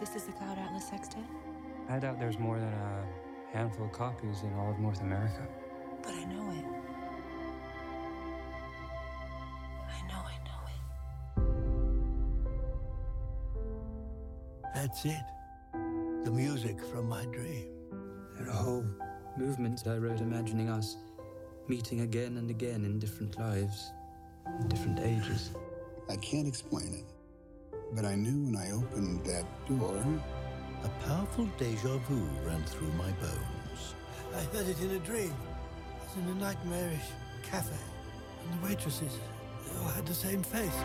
This is the Cloud Atlas Sextet? I doubt there's more than a handful of copies in all of North America. But I know it. I know, I know it. That's it. The music from my dream. There are whole movements I wrote imagining us meeting again and again in different lives, in different ages. I can't explain it, but I knew when I opened that door. A powerful deja vu ran through my bones. I heard it in a dream. I was in a nightmarish cafe, and the waitresses they all had the same face.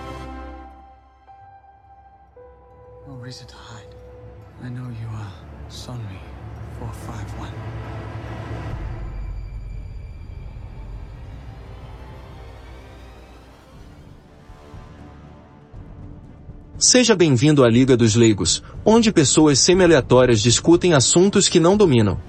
No reason to hide. I know you are Sonri 451. Seja bem-vindo à Liga dos Leigos, onde pessoas semi-aleatórias discutem assuntos que não dominam.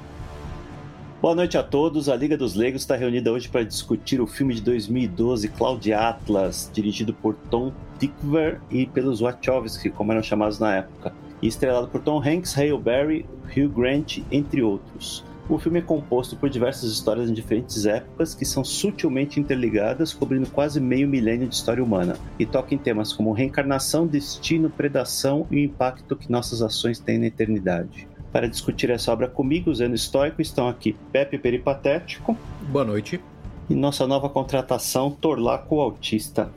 Boa noite a todos. A Liga dos Leigos está reunida hoje para discutir o filme de 2012 Cloud Atlas, dirigido por Tom Tykwer e pelos Wachowski, como eram chamados na época, e estrelado por Tom Hanks, Hale Berry, Hugh Grant, entre outros. O filme é composto por diversas histórias em diferentes épocas que são sutilmente interligadas, cobrindo quase meio milênio de história humana, e toca em temas como reencarnação, destino, predação e o impacto que nossas ações têm na eternidade. Para discutir essa obra comigo, usando estoico, estão aqui Pepe Peripatético. Boa noite. E nossa nova contratação, Torlaco Autista.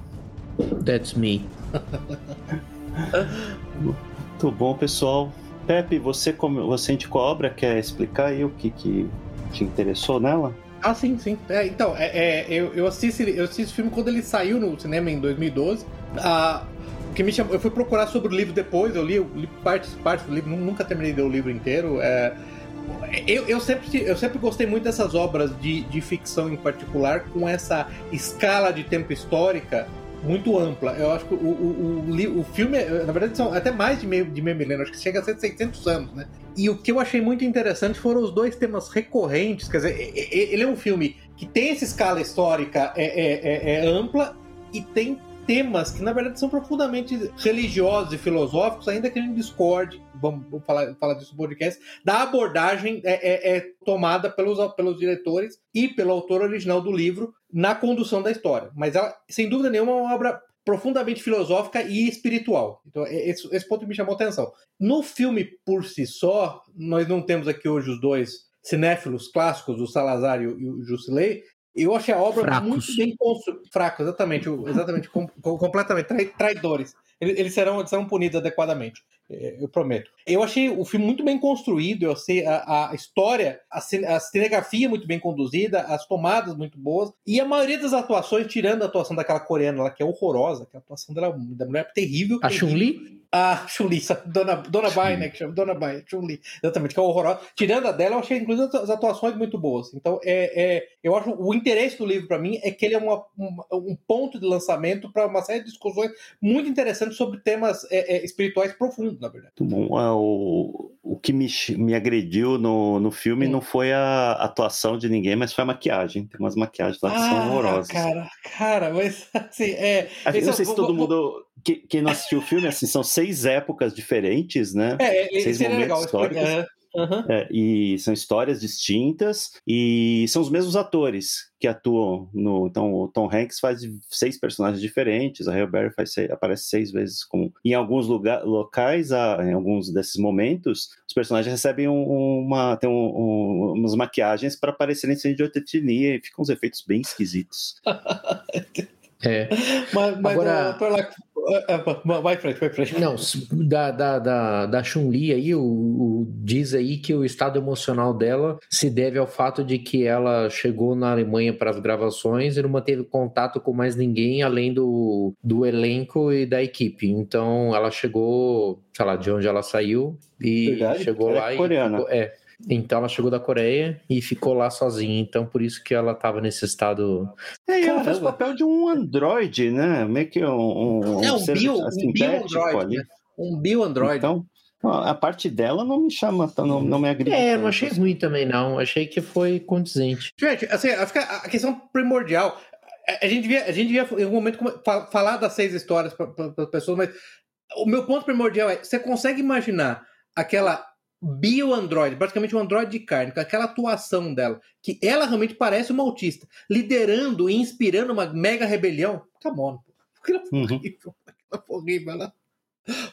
That's me. Muito bom, pessoal. Pepe, você, como, você indicou a obra, quer explicar aí o que, que te interessou nela? Ah, sim, sim. É, então, é, é, eu, eu, assisti, eu assisti esse filme quando ele saiu no cinema em 2012. Ah, que me chamou, eu fui procurar sobre o livro depois, eu li, eu li partes, partes do livro, nunca terminei de ler o livro inteiro. É, eu, eu, sempre, eu sempre gostei muito dessas obras de, de ficção em particular, com essa escala de tempo histórica muito ampla. Eu acho que o, o, o, o filme, na verdade, são até mais de meio, de meio milênio, acho que chega a ser 600 anos, né? E o que eu achei muito interessante foram os dois temas recorrentes. Quer dizer, ele é um filme que tem essa escala histórica é, é, é, é ampla e tem temas que, na verdade, são profundamente religiosos e filosóficos, ainda que a gente discorde, vamos, falar, falar disso no podcast, da abordagem é, é, é, tomada pelos, pelos diretores e pelo autor original do livro na condução da história. Mas ela, sem dúvida nenhuma, é uma obra profundamente filosófica e espiritual. Então, esse, esse ponto me chamou a atenção. No filme por si só, nós não temos aqui hoje os dois cinéfilos clássicos, o Salazar e o Jusilei, eu achei a obra Fracos. muito bem construída. Fraco, exatamente. Exatamente. com, completamente. Trai, traidores. Eles serão, serão punidos adequadamente. É, eu prometo. Eu achei o filme muito bem construído. Eu sei a, a história, a, a cinegrafia muito bem conduzida, as tomadas muito boas. E a maioria das atuações, tirando a atuação daquela coreana lá, que é horrorosa, que a atuação dela, da mulher é terrível. A Chun-Li? A Chun-Li, Dona, Dona Bai, né? Que chama Dona Bai, Chun-Li. Exatamente, que é horrorosa. Tirando a dela, eu achei, inclusive, as atuações muito boas. Então, é, é eu acho o interesse do livro para mim é que ele é uma, um, um ponto de lançamento para uma série de discussões muito interessantes sobre temas é, é, espirituais profundos, na verdade. Muito bom. É, o, o que me, me agrediu no, no filme hum. não foi a atuação de ninguém, mas foi a maquiagem. Tem umas maquiagens lá que ah, são horrorosas. Cara, cara, mas assim, é. Eu não sei se todo mundo. Quem não assistiu o filme, assim, são seis épocas diferentes, né? É, seis momentos legal, históricos. É. Uhum. É, e são histórias distintas e são os mesmos atores que atuam no. Então, o Tom Hanks faz seis personagens diferentes, a Halle Berry faz seis, aparece seis vezes. Em alguns lugar, locais, em alguns desses momentos, os personagens recebem um, uma, tem um, umas maquiagens para parecerem ser de outra etnia e ficam uns efeitos bem esquisitos. É. Mas, mas Agora, é, é, vai frente, vai frente. Não, da, da, da, da Chun-Li aí, o, o, diz aí que o estado emocional dela se deve ao fato de que ela chegou na Alemanha para as gravações e não manteve contato com mais ninguém além do, do elenco e da equipe. Então ela chegou, sei lá, de onde ela saiu e Verdade? chegou ela lá é coreana. e. é, então ela chegou da Coreia e ficou lá sozinha. Então por isso que ela tava nesse estado. É, e ela faz o papel de um androide, né? Meio que um. um é, um, bio, um bio android. Né? Um bio android. Então. A parte dela não me chama, não, não me agrida. É, não achei ruim também, não. Achei que foi condizente. Gente, assim, a questão primordial. A gente devia, a gente devia em algum momento, falar das seis histórias para as pessoas, mas o meu ponto primordial é: você consegue imaginar aquela bio-android, praticamente um android de carne, com aquela atuação dela, que ela realmente parece uma autista, liderando e inspirando uma mega rebelião. Come on. Aquilo foi Uhum. horrível. Aquilo foi horrível. Ela...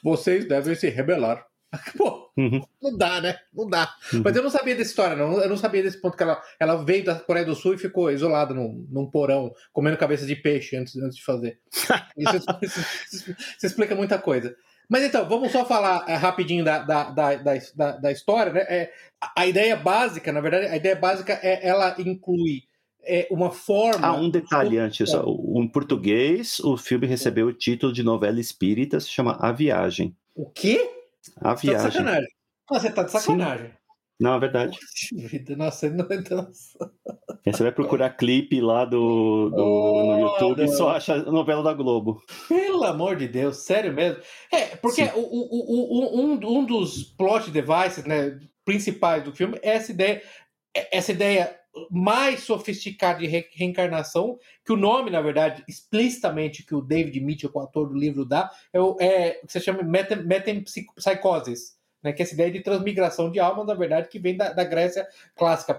Vocês devem se rebelar. Pô, Uhum. não dá, né? Não dá. Uhum. Mas eu não sabia dessa história, não. Eu não sabia desse ponto que ela, ela veio da Coreia do Sul e ficou isolada num, num porão, comendo cabeça de peixe antes, antes de fazer. Isso, isso- isso- isso explica muita coisa. Mas então, vamos só falar é, rapidinho da, da, da, da, da- história, né? É, a, ideia básica, na verdade, a ideia básica é ela inclui é, uma forma. Ah, um detalhe antes. ó. O- Em português, o filme recebeu o título de novela espírita, se chama A Viagem. O quê? A Você tá de Viagem. sacanagem. Ah, Você tá de sacanagem. Não, é verdade. Nossa, nossa. Você vai procurar clipe lá do, do- no YouTube e só acha a novela da Globo. Pelo amor de Deus, sério mesmo. É, porque o, o, o, um, um dos plot devices né, principais do filme é essa ideia, é essa ideia mais sofisticada de re- reencarnação, que o nome, na verdade, explicitamente que o David Mitchell, o autor do livro, dá, é o, é, o que você chama metempsicosis, né, que é essa ideia de transmigração de alma, na verdade, que vem da, da Grécia clássica.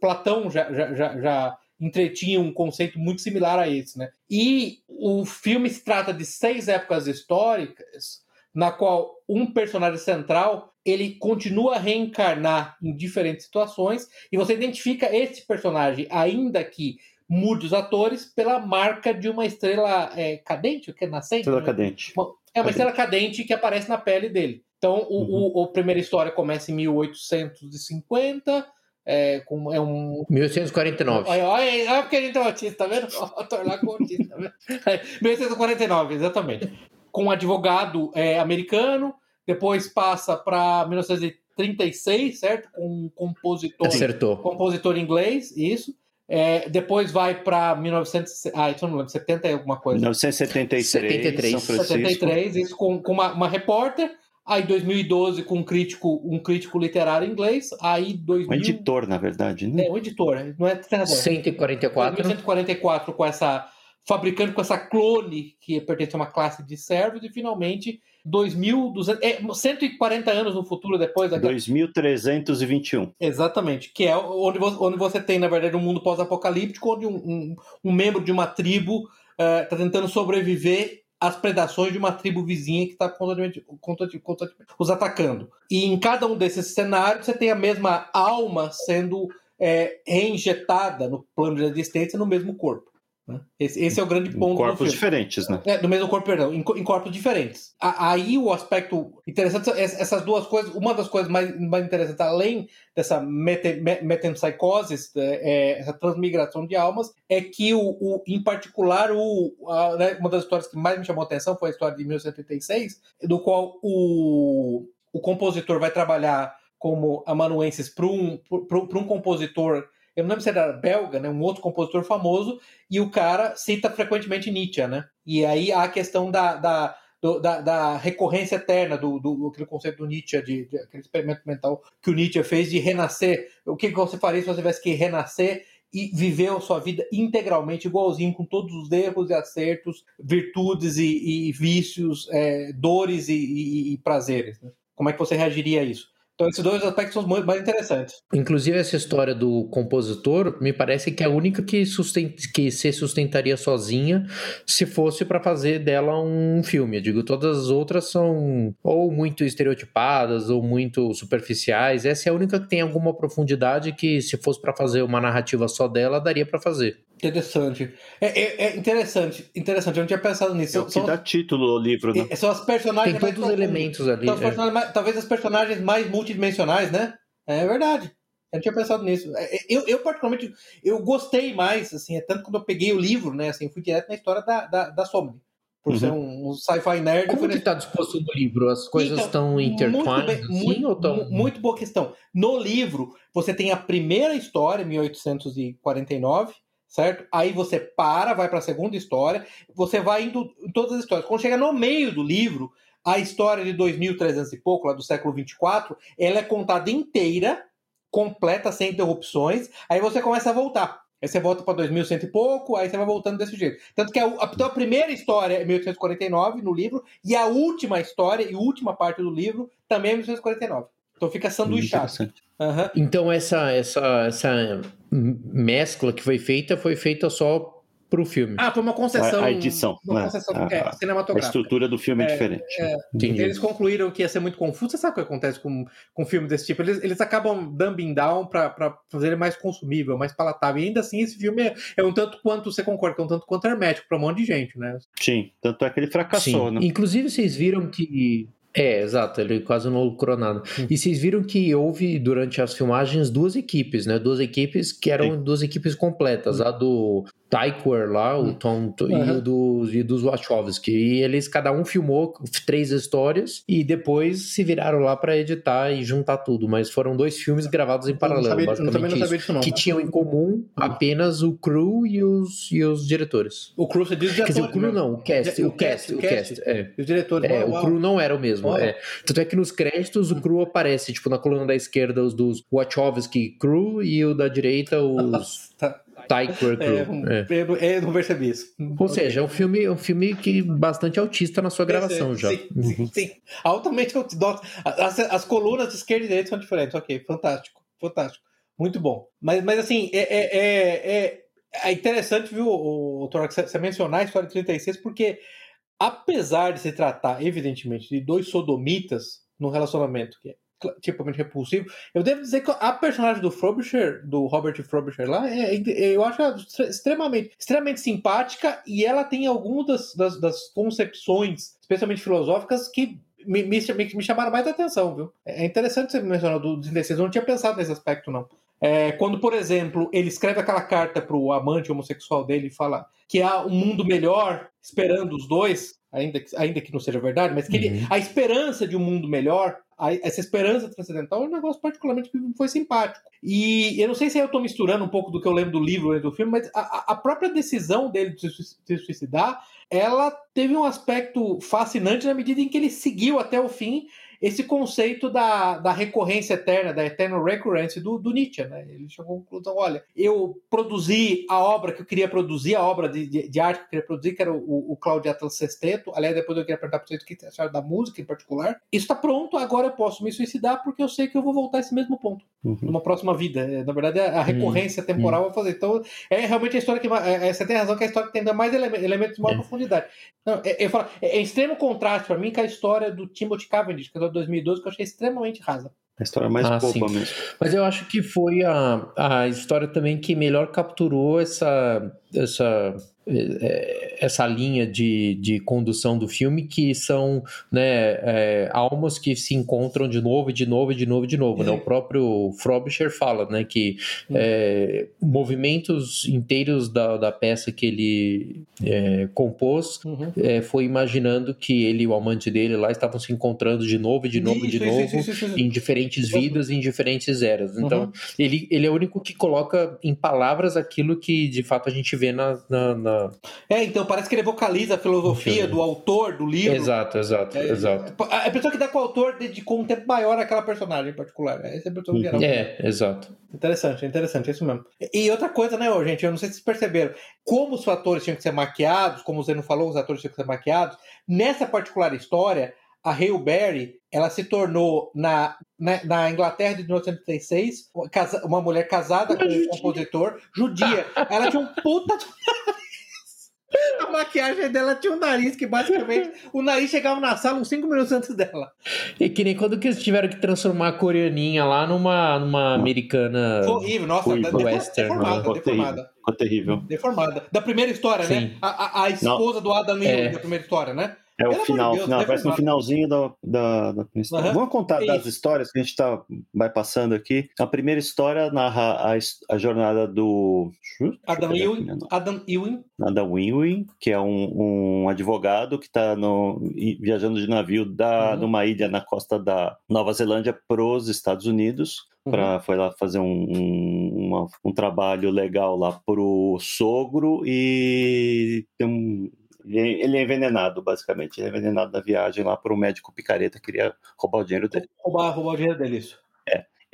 Platão já, já, já, já entretinha um conceito muito similar a esse, né? E o filme se trata de seis épocas históricas, na qual um personagem central ele continua a reencarnar em diferentes situações e você identifica esse personagem, ainda que mude os atores, pela marca de uma estrela é, cadente, o que é nascente? Estrela né? cadente. Uma- É uma estrela cadente que aparece na pele dele. Então, o, o- a primeira história começa em 1850, é, com, é um 1849. Olha, olha, olha porque a gente é autista, tá vendo? O ator lá com autista, tá vendo? É, 1849, exatamente. Com um advogado é, americano, depois passa para 1936, certo? Com um compositor, Acertou. compositor inglês, isso. É, depois vai para 1900, ah, eu não lembro, 70 e alguma coisa. 1973, 73. São Francisco. 73, isso com, com uma, uma repórter. Aí 2012 com um crítico, um crítico literário inglês. Aí 2000, Um editor, na verdade, né? é, um editor, não é treinador. 144. 1944 com essa fabricando com essa clone que pertence a uma classe de servos e finalmente 2200 é, 140 anos no futuro depois da 2321. exatamente que é onde você, onde você tem na verdade um mundo pós-apocalíptico onde um, um, um membro de uma tribo está tentando sobreviver às predações de uma tribo vizinha que está constantemente, constantemente, os atacando e em cada um desses cenários você tem a mesma alma sendo é, reinjetada no plano de existência no mesmo corpo? Esse, esse é o grande Em ponto do corpos diferentes, né? É, do mesmo corpo, perdão, em, em corpos diferentes. A- Aí o aspecto interessante, essas duas coisas, uma das coisas mais, mais interessantes, além dessa mete, me- metempsicose, é, é, essa transmigração de almas, é que, o, o- em particular, o, a- né, uma das histórias que mais me chamou a atenção foi a história de 1986, do qual o, o compositor vai trabalhar como amanuenses para um, pra- pra um compositor eu não lembro se era belga, né, um outro compositor famoso, e o cara cita frequentemente Nietzsche, né? E aí há a questão da, da, do- da, da recorrência eterna do, do aquele conceito do Nietzsche, de, de- aquele experimento mental que o Nietzsche fez de renascer. O que você faria se você tivesse que renascer e viver a sua vida integralmente igualzinho, com todos os erros e acertos, virtudes e, e vícios, é, dores e, e- e prazeres? né? Como é que você reagiria a isso? Então, esses dois aspectos são mais interessantes. Inclusive, essa história do compositor me parece que é a única que, que se sustentaria sozinha se fosse para fazer dela um filme. Eu digo, todas as outras são ou muito estereotipadas ou muito superficiais. Essa é a única que tem alguma profundidade que, se fosse para fazer uma narrativa só dela, daria para fazer. Interessante. É, é- é interessante, interessante. Eu não tinha pensado nisso. É o que dá título ao livro, né? é- são as personagens Tem mais todos os profundas. elementos ali. São os é. personagens mais- talvez as personagens mais multidimensionais, né? É verdade. Eu não tinha pensado nisso. É, é, Eu, eu particularmente, eu gostei mais, assim, é tanto quando eu peguei o livro, né? Assim, eu fui direto na história da, da, da Somni. Por Uhum. ser um, um sci-fi nerd. Como que está disposto no livro? As coisas Então, estão muito intertwined bem, assim, muito, ou tão... mu- muito boa questão. No livro, você tem a primeira história, 1849, certo? Aí você para, vai para a segunda história, você vai indo em todas as histórias. Quando chega no meio do livro, a história de 2300 e pouco, lá do século 24, ela é contada inteira, completa, sem interrupções. Aí você começa a voltar. Aí você volta pra 2100 e pouco, aí você vai voltando desse jeito. Tanto que a, a, então a primeira história é 1849 no livro, e a última história e última parte do livro também é 1849. Então fica sanduichado. Aham. Então essa, essa, essa mescla que foi feita foi feita só pro filme. Ah, foi uma concessão. A- a edição, Uma né? concessão A- é, a- A cinematográfica. estrutura do filme é, diferente. Entendi. Eles concluíram que ia ser muito confuso. Você sabe o que acontece com, com filme desse tipo? Eles, eles acabam dumbing down pra, pra fazer ele mais consumível, mais palatável. E ainda assim, esse filme é, é um tanto quanto, você concorda, que é um tanto quanto hermético pra um monte de gente, né? Sim, tanto é que ele fracassou, Sim. né? Inclusive, vocês viram que. É, exato, ele quase não lucrou nada. E vocês viram que houve, durante as filmagens, duas equipes, né? Duas equipes que eram duas equipes completas. A do Tykwer lá, o Tom, e, Aham. o dos, e dos Wachowski. E eles, cada um filmou três histórias e depois se viraram lá pra editar e juntar tudo. Mas foram dois filmes gravados em paralelo, sabia- basicamente também não isso. disso. Que tinham em comum apenas o crew e os, e os diretores. O crew, você diz Quer dizer, o crew né? não, o cast, O o cast, cast, o cast, cast. é. E os diretores. É, o crew não era o mesmo. Uau. É. Tanto é que nos créditos o crew aparece, tipo, na coluna da esquerda os dos Wachowski crew e o da direita os Tá. Tykwer crew. É, um- É. eu, eu não percebi isso. Ou seja, é um filme, é um filme que bastante autista na sua gravação já. Sim, sim, sim. Altamente autista. As, as colunas de esquerda e direita são diferentes. Ok, fantástico. Fantástico. Muito bom. Mas, mas assim, é, é, é, é- é interessante, viu, o, Torak, você mencionar a história de 36, porque apesar de se tratar, evidentemente, de dois sodomitas no relacionamento, que é tipicamente repulsivo, eu devo dizer que a personagem do Frobisher, do Robert Frobisher lá, é, é- eu acho extremamente, extremamente simpática e ela tem algumas das, das, das concepções, especialmente filosóficas, que me, me, me- chamaram mais atenção, viu? É interessante você mencionar do dos indecisos, eu não tinha pensado nesse aspecto, não. É, quando, por exemplo, ele escreve aquela carta pro amante homossexual dele e fala que há um mundo melhor esperando os dois, ainda que, ainda que não seja verdade, mas que ele- Uhum. a esperança de um mundo melhor, a- essa esperança transcendental é um negócio particularmente que foi simpático. E eu não sei se eu estou misturando um pouco do que eu lembro do livro e do filme, mas a, a- própria decisão dele de se suicidar, ela teve um aspecto fascinante na medida em que ele seguiu até o fim esse conceito da, da recorrência eterna, da eternal recurrence do, do Nietzsche. Né? Ele chegou à conclusão: olha, eu produzi a obra que eu queria produzir, a obra de, de, de arte que eu queria produzir, que era o, o Claudio Atlas Sexteto. Aliás, depois eu queria perguntar para vocês o que vocês acharam da música em particular. Isso está pronto, agora eu posso me suicidar porque eu sei que eu vou voltar a esse mesmo ponto Uhum. numa próxima vida. É, Na verdade, a a recorrência temporal vai fazer. Então, é realmente a história que. é, é, Você tem razão que é a história que tem ainda mais ele- elementos de maior É. profundidade. Não, é, eu falo, é, é extremo contraste para mim com a história do Timothy Cavendish, que é de 2012, que eu achei extremamente rasa. A história mais Ah, boba sim. mesmo. Mas eu acho que foi a, a história também que melhor capturou essa, essa, essa linha de, de condução do filme, que são né, eh, almas que se encontram de novo, de novo, de novo, de novo. Né? Uhum. O próprio Frobisher fala né, que Uhum. eh, movimentos inteiros da, da peça que ele eh, compôs Uhum. eh, foi imaginando que ele e o amante dele lá estavam se encontrando de novo, de novo, de Isso, novo isso, isso, em diferentes vidas e em diferentes eras. Então, Uhum. ele, ele é o único que coloca em palavras aquilo que de fato a gente vê na. na, na- É, então parece que ele vocaliza a filosofia do autor do livro. Exato, exato, É, exato. A pessoa que dá com o autor dedicou um tempo maior àquela personagem em particular. Essa é a pessoa geral. É, exato. Interessante, interessante, é isso mesmo. E outra coisa, né, ô, gente, eu não sei se vocês perceberam, como os atores tinham que ser maquiados, como o Zeno falou, os atores tinham que ser maquiados, nessa particular história, a Hale Berry, ela se tornou, na, na, na Inglaterra de 1936, uma casa- uma mulher casada com um compositor, judia. Ela tinha um puta... A maquiagem dela tinha um nariz que basicamente o nariz chegava na sala uns 5 minutos antes dela. E que nem quando que eles tiveram que transformar a coreaninha lá numa, numa americana. Foi horrível, nossa, Foi western, deformada, terrível. deformada. Ficou terrível. Deformada. Da primeira história, né? Sim. A, a, a esposa do Adam Neal É. da primeira história, né? É o final, Deus, final deve parece no finalzinho da, da, da história. Aham. Vamos contar É das histórias que a gente tá, vai passando aqui. A primeira história narra a, a jornada do. Adam Ewing, né? Adam Ewing. Adam Winwin, que é um, um advogado que está viajando de navio da, Uhum. numa ilha na costa da Nova Zelândia para os Estados Unidos. Uhum. Pra, foi lá fazer um, um, uma- um trabalho legal lá pro sogro e tem um, ele, é- ele é envenenado, basicamente. Ele é envenenado na viagem lá por um médico picareta que queria roubar o dinheiro dele. Roubar, roubar o dinheiro dele, isso.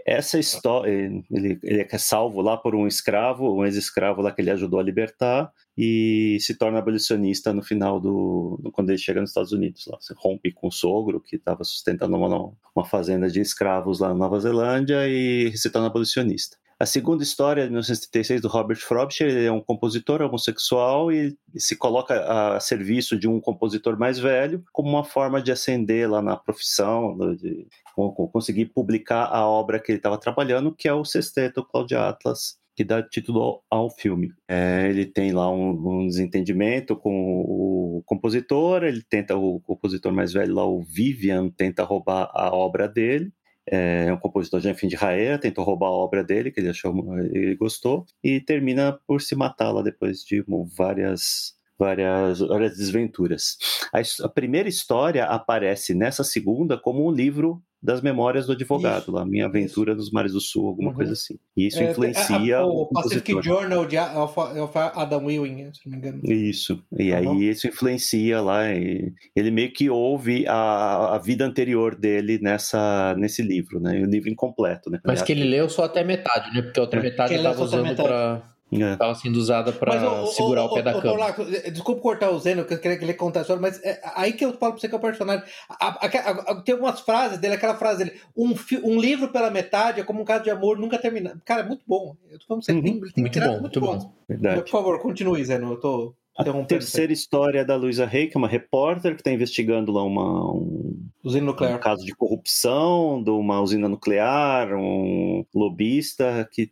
essa história, ele, ele é salvo lá por um escravo, um ex-escravo lá que ele ajudou a libertar, e se torna abolicionista no final do. quando ele chega nos Estados Unidos. Lá. Se rompe com o sogro, que estava sustentando uma, uma fazenda de escravos lá na Nova Zelândia, e se torna abolicionista. A segunda história, de 1936, do Robert Frobisher, ele é um compositor homossexual e se coloca a serviço de um compositor mais velho como uma forma de ascender lá na profissão, de conseguir publicar a obra que ele estava trabalhando, que é o Sexteto Claudia Atlas, que dá título ao filme. É, ele tem lá um, um, desentendimento com o compositor, ele tenta, o compositor mais velho lá, o Vivian, tenta roubar a obra dele, é um compositor de fim de carreira, tentou roubar a obra dele, que ele achou, ele gostou, e termina por se matar lá depois de várias várias, várias desventuras. A, a, primeira história aparece nessa segunda como um livro das memórias do advogado, isso, lá, Minha Aventura isso. nos Mares do Sul, alguma uhum. coisa assim. E isso é, influencia a, a, o, o Pacific Journal de Adam Ewing, se não me engano. Isso. E uhum. aí isso influencia lá. ele meio que ouve a, a vida anterior dele nessa, nesse livro, né? O livro incompleto, né? Mas que ele leu só até metade, né? Porque a outra é. metade ele estava usando para Estava é. sendo usada para segurar o, pé da cama. Laco, desculpa cortar o Zeno, que eu queria que ele contasse, mas é, aí que eu falo para você que é o personagem. A, a, a, tem algumas frases dele, aquela frase dele: um, um livro pela metade é como um caso de amor nunca terminado. Cara, é muito bom. Eu tô falando, você uhum. tem, tem muito, bom, muito, muito bom, bom. Verdade. Por favor, continue, Zeno. Eu tô. A terceira história é da Luisa Rey, que é uma repórter que está investigando lá uma, um, usina nuclear. um caso de corrupção de uma usina nuclear, um lobista que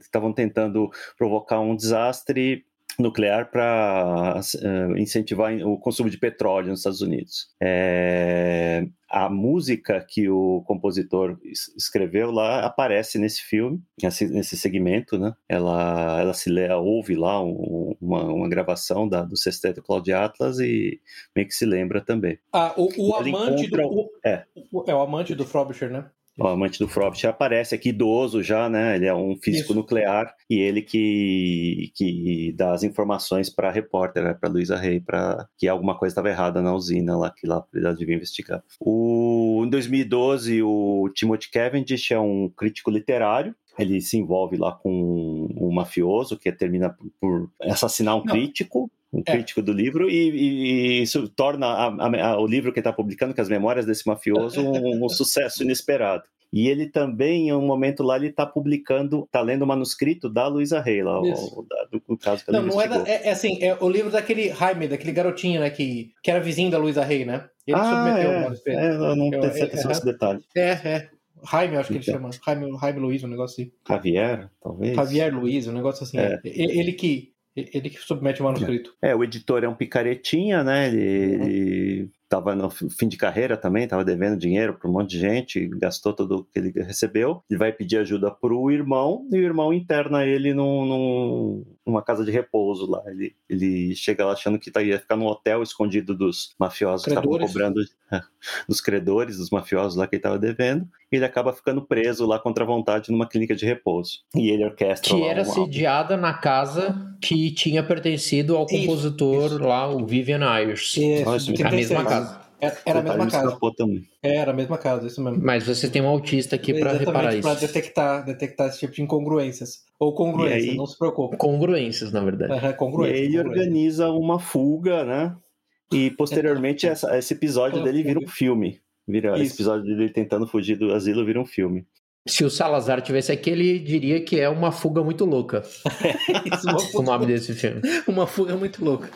estavam tentando provocar um desastre nuclear para uh, eh, incentivar o consumo de petróleo nos Estados Unidos. É, a música que o compositor escreveu lá aparece nesse filme, nesse segmento, né? Ela, ela se lê, ouve lá um, uma, uma, gravação da, do Sexteto Claudio Atlas e meio que se lembra também. Ah, o, o amante encontra... do... O, é. é o amante do Frobisher, né? O amante do Frobisher aparece aqui idoso já, né? Ele é um físico Isso. nuclear e ele que, que dá as informações para a repórter, né? para Luisa Rey, para que alguma coisa estava errada na usina lá que lá ela devia investigar. O, em 2012, o Timothy Cavendish é um crítico literário ele se envolve lá com um mafioso que termina por assassinar um Não. crítico um é. crítico do livro, e, e, isso torna a, a, o livro que está publicando, que é as memórias desse mafioso, um, um, sucesso inesperado. E ele também, em um momento lá, ele está publicando, está lendo o manuscrito da Luísa Rey, lá, o, do, do, caso que ela Não, não é, da, é, é, assim, é o livro daquele Jaime, daquele garotinho, né, que, que era vizinho da Luísa Rey, né? Ele ah, submeteu é, o manuscrito. É, eu não tenho certeza desse detalhe. É, é. Jaime, acho que ele então. chama. Jaime, Jaime Luiz, um negócio assim. Javier, talvez. Javier Luiz, um negócio assim. É. Ele, que ele que submete o manuscrito. É, o editor é um picaretinha, né? Ele, uhum. estava no fim de carreira também, estava devendo dinheiro para um monte de gente, gastou tudo que ele recebeu. Ele vai pedir ajuda para o irmão e o irmão interna ele num, num, numa casa de repouso lá. Ele, ele chega lá achando que tá, ia ficar num hotel escondido dos mafiosos credores. que estavam cobrando, dos credores, dos mafiosos lá que ele estava devendo. E ele acaba ficando preso lá contra a vontade numa clínica de repouso. E ele orquestra. Que era um sediada álbum. na casa que tinha pertencido ao compositor isso, isso. lá, o Vivian Ayers. Isso, a mesma casa. Era, era a mesma casa. É, era a mesma casa, isso mesmo. Mas você tem um autista aqui para reparar isso. Para detectar, detectar esse tipo de incongruências. Ou congruências, aí, não se preocupe. Congruências, na verdade. Uhum, congruências, e aí ele organiza uma fuga, né? E posteriormente essa, esse episódio dele vira um filme. Vira, esse episódio dele tentando fugir do asilo vira um filme. Se o Salazar tivesse aqui, ele diria que é uma fuga muito louca. Isso, o nome desse filme. Uma fuga muito louca.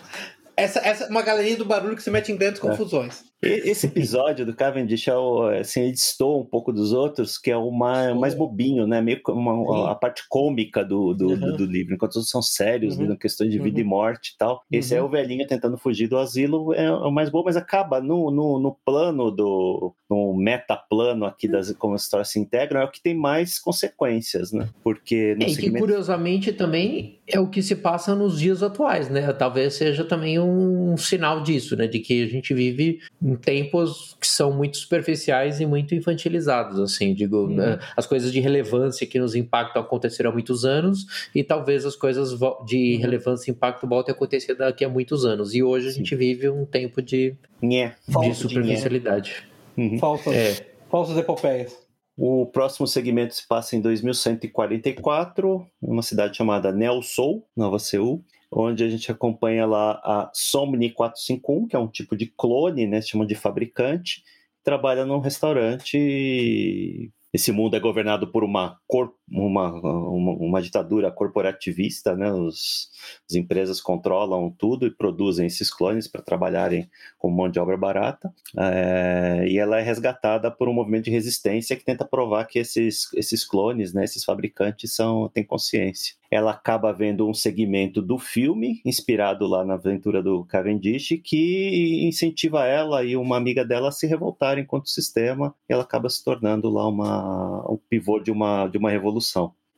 Essa, essa uma galeria do barulho que se mete em grandes é. confusões. Esse episódio do Cavendish é o, assim, distou um pouco dos outros, que é o mais, mais bobinho, né? Meio uma, a parte cômica do, do, uhum. do, do, livro, enquanto todos são sérios, uhum. né? questão de vida uhum. e morte e tal. Esse é uhum. o velhinho tentando fugir do asilo, é o mais bobo, mas acaba no, no, no plano do. no metaplano aqui das como as histórias se integram, é o que tem mais consequências, né? Porque. No é, segmento... que curiosamente também é o que se passa nos dias atuais, né? Talvez seja também um sinal disso, né? De que a gente vive em tempos que são muito superficiais e muito infantilizados, assim, digo, uhum. né? as coisas de relevância que nos impactam aconteceram há muitos anos e talvez as coisas de uhum. relevância e impacto voltem a acontecer daqui a muitos anos. E hoje a gente vive um tempo de, Nhé. de superficialidade. Uhum. Falsas, é. falsas epopeias. O próximo segmento se passa em 2144, uma cidade chamada Nelsol, Nova Seul, onde a gente acompanha lá a Somni 451, que é um tipo de clone, né, se chama de fabricante, trabalha num restaurante esse mundo é governado por uma, cor, uma, uma, uma ditadura corporativista, né? Os, as empresas controlam tudo e produzem esses clones para trabalharem como mão de obra barata. É, e ela é resgatada por um movimento de resistência que tenta provar que esses, esses clones, né, esses fabricantes, são, têm consciência ela acaba vendo um segmento do filme, inspirado lá na aventura do Cavendish, que incentiva ela e uma amiga dela a se revoltarem contra o sistema, e ela acaba se tornando lá uma, um pivô de uma, de uma revolução.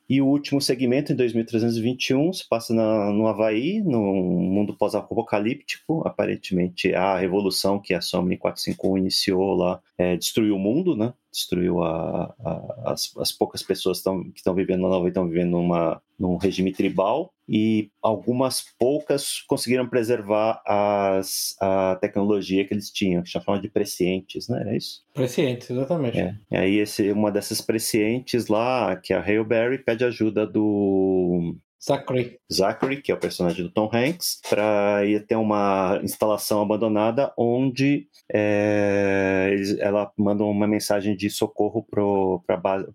E o último segmento, em 2321, se passa na, no Havaí, num mundo pós-apocalíptico. Aparentemente, a revolução que a Somni 451 iniciou lá é, destruiu o mundo, né? Destruiu a, a, as, as, poucas pessoas tão, que estão vivendo na Nova estão vivendo numa, num regime tribal e algumas poucas conseguiram preservar as, a tecnologia que eles tinham, que chamavam de prescientes, né? É isso? Prescientes, exatamente. É. E aí esse, uma dessas prescientes lá, que é a Hail Berry, pede ajuda do Zachary. Zachary, que é o personagem do Tom Hanks, para ir ter uma instalação abandonada onde é, eles, ela manda uma mensagem de socorro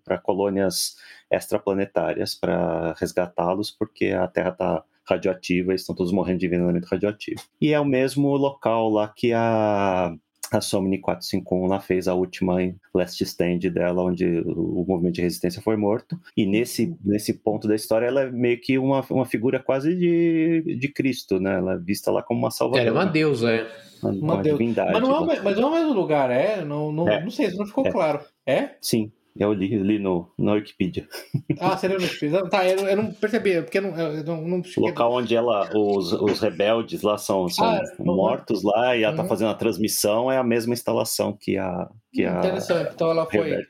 para colônias extraplanetárias para resgatá-los, porque a Terra está radioativa estão todos morrendo de envenenamento radioativo. E é o mesmo local lá que a a Somni 451 lá fez a última last stand dela, onde o movimento de resistência foi morto. E nesse, nesse ponto da história, ela é meio que uma, uma figura quase de, de Cristo, né? Ela é vista lá como uma salvadora. Ela é uma deusa, é. Uma, uma, divindade. Mas não, é, mas não é o mesmo lugar, é? Não, não, é. não sei, não ficou é. claro. É? Sim, eu li, li no, na Wikipedia. Ah, você leu no Wikipedia? Tá, eu, eu não percebi, porque eu não, eu não, não O local onde ela, os, os rebeldes lá são, são ah, mortos lá e ela tá uhum. tá fazendo a transmissão, é a mesma instalação que a. Que a Interessante. Então ela foi.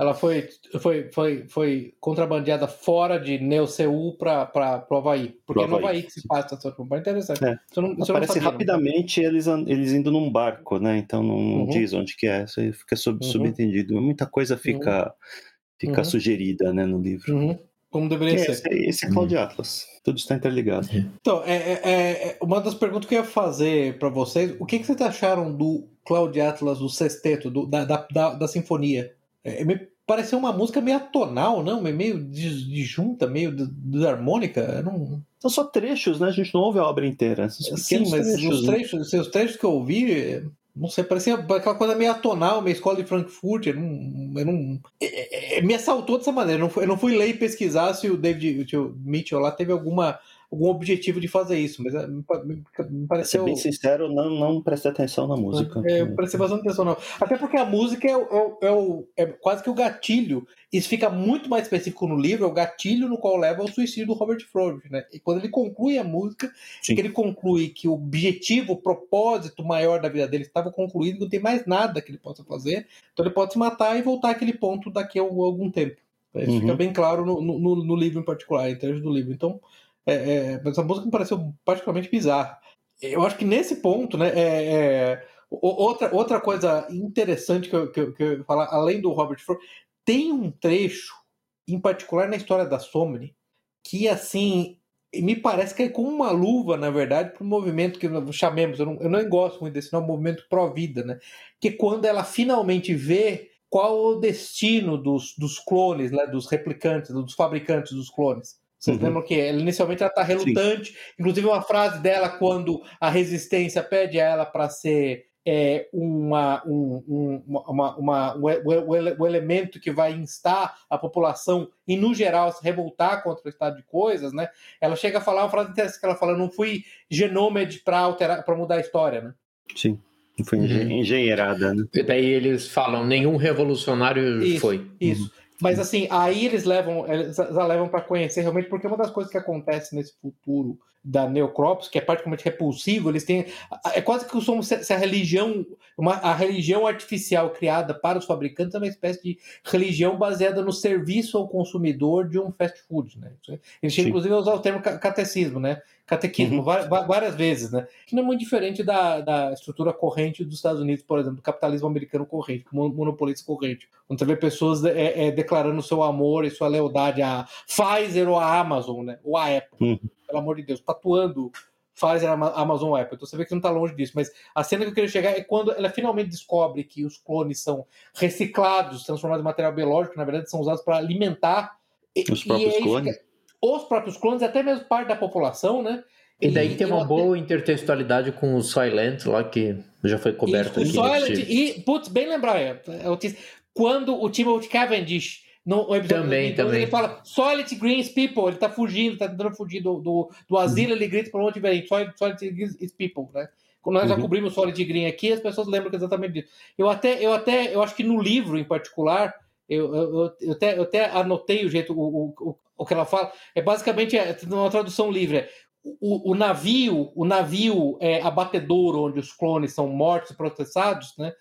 Ela foi, foi, foi, foi contrabandeada fora de Neo Seul para o Havaí. Porque Pro é no Havaí que se passa essa coisa. Interessante. É. Isso não, isso Aparece rapidamente eles, eles indo num barco, né? Então não uhum. diz onde que é. Isso fica sub, uhum. subentendido. Muita coisa fica. Fica uhum. sugerida né, no livro. Uhum. Como deveria ser. Esse, esse é Cloud uhum. Atlas. Tudo está interligado. Então, é, é, é, uma das perguntas que eu ia fazer para vocês, o que, que vocês acharam do Cloud Atlas, do sexteto, do, da, da, da, da, sinfonia? É, me pareceu uma música meio atonal, não? Meio disjunta, meio desarmônica. Não... São só trechos, né? A gente não ouve a obra inteira. Sim, mas trechos, os, trechos, né? os trechos que eu ouvi não sei, parecia aquela coisa meio atonal, meio escola de Frankfurt. Eu não, eu não, é, é, me assaltou dessa maneira. Eu não, fui, eu não fui ler e pesquisar se o David o Mitchell lá teve alguma algum objetivo de fazer isso, mas é, me, pareceu. Ser bem sincero, não, não prestei atenção na música. É, eu prestei bastante atenção, não. Até porque a música é, é, é, é, quase que o gatilho. Isso fica muito mais específico no livro, é o gatilho no qual leva ao suicídio do Robert Frost, né? E quando ele conclui a música, que ele conclui que o objetivo, o propósito maior da vida dele estava concluído, não tem mais nada que ele possa fazer, então ele pode se matar e voltar àquele ponto daqui a algum tempo. Isso uhum. fica bem claro no, no, no livro em particular, em termos do livro. Então, é, é, mas a música me pareceu particularmente bizarra. Eu acho que nesse ponto, né, é, é outra, outra coisa interessante que eu, que, eu, que eu falar, além do Robert Ford, tem um trecho, em particular na história da Somni, que assim me parece que é com uma luva, na verdade, para o movimento que chamemos, eu não, eu não gosto muito desse nome, movimento pró-vida, né? Que quando ela finalmente vê qual o destino dos, dos clones, né, dos replicantes, dos fabricantes dos clones. Vocês uhum. lembram que ela, inicialmente ela está relutante. Sim. Inclusive, uma frase dela quando a resistência pede a ela para ser é, uma, um, um, uma, uma, um, o, elemento que vai instar a população e, no geral, se revoltar contra o estado de coisas, né? Ela chega a falar uma frase interessante que ela fala: não fui genômede para alterar, para mudar a história, né? Sim. Foi uhum. engenheirada, né? E daí eles falam, nenhum revolucionário isso, foi. Isso. Uhum. Mas assim, aí eles levam, eles levam para conhecer realmente, porque uma das coisas que acontece nesse futuro da Neocrops, que é praticamente repulsivo, eles têm. É quase que somos se a religião, uma, a religião artificial criada para os fabricantes é uma espécie de religião baseada no serviço ao consumidor de um fast food. Né? Eles chegam, inclusive, a usar o termo catecismo, né? Catequismo, uhum. várias, vezes, né? Que não é muito diferente da, da estrutura corrente dos Estados Unidos, por exemplo, do capitalismo americano corrente, monopolista corrente. Quando você vê pessoas é, é, declarando seu amor e sua lealdade à Pfizer ou à Amazon, né? Ou à Apple. Uhum pelo amor de Deus, tatuando Pfizer, Amazon Apple. Então você vê que não está longe disso. Mas a cena que eu queria chegar é quando ela finalmente descobre que os clones são reciclados, transformados em material biológico, na verdade são usados para alimentar. Os próprios clones? Os próprios clones, até mesmo parte da população, né? E daí e, tem uma boa intertextualidade com o Silent, lá que já foi coberto aqui. O Silent, e, putz, bem lembrar, é, é, quando o Timothy Cavendish no episódio também, também. ele fala Solid Greens People, ele tá fugindo, tá tentando fugir do, do, do asilo, uhum. ele grita para onde vem, Solid, Solid Greens People, né? Quando nós uhum. já cobrimos Solid Green aqui, as pessoas lembram exatamente disso. Eu até, eu até, eu acho que no livro em particular, eu, eu, eu, até, eu até anotei o jeito, o, o, o que ela fala, é basicamente, é, uma tradução livre, é, o, o, navio, o navio é, abatedor onde os clones são mortos e processados, né?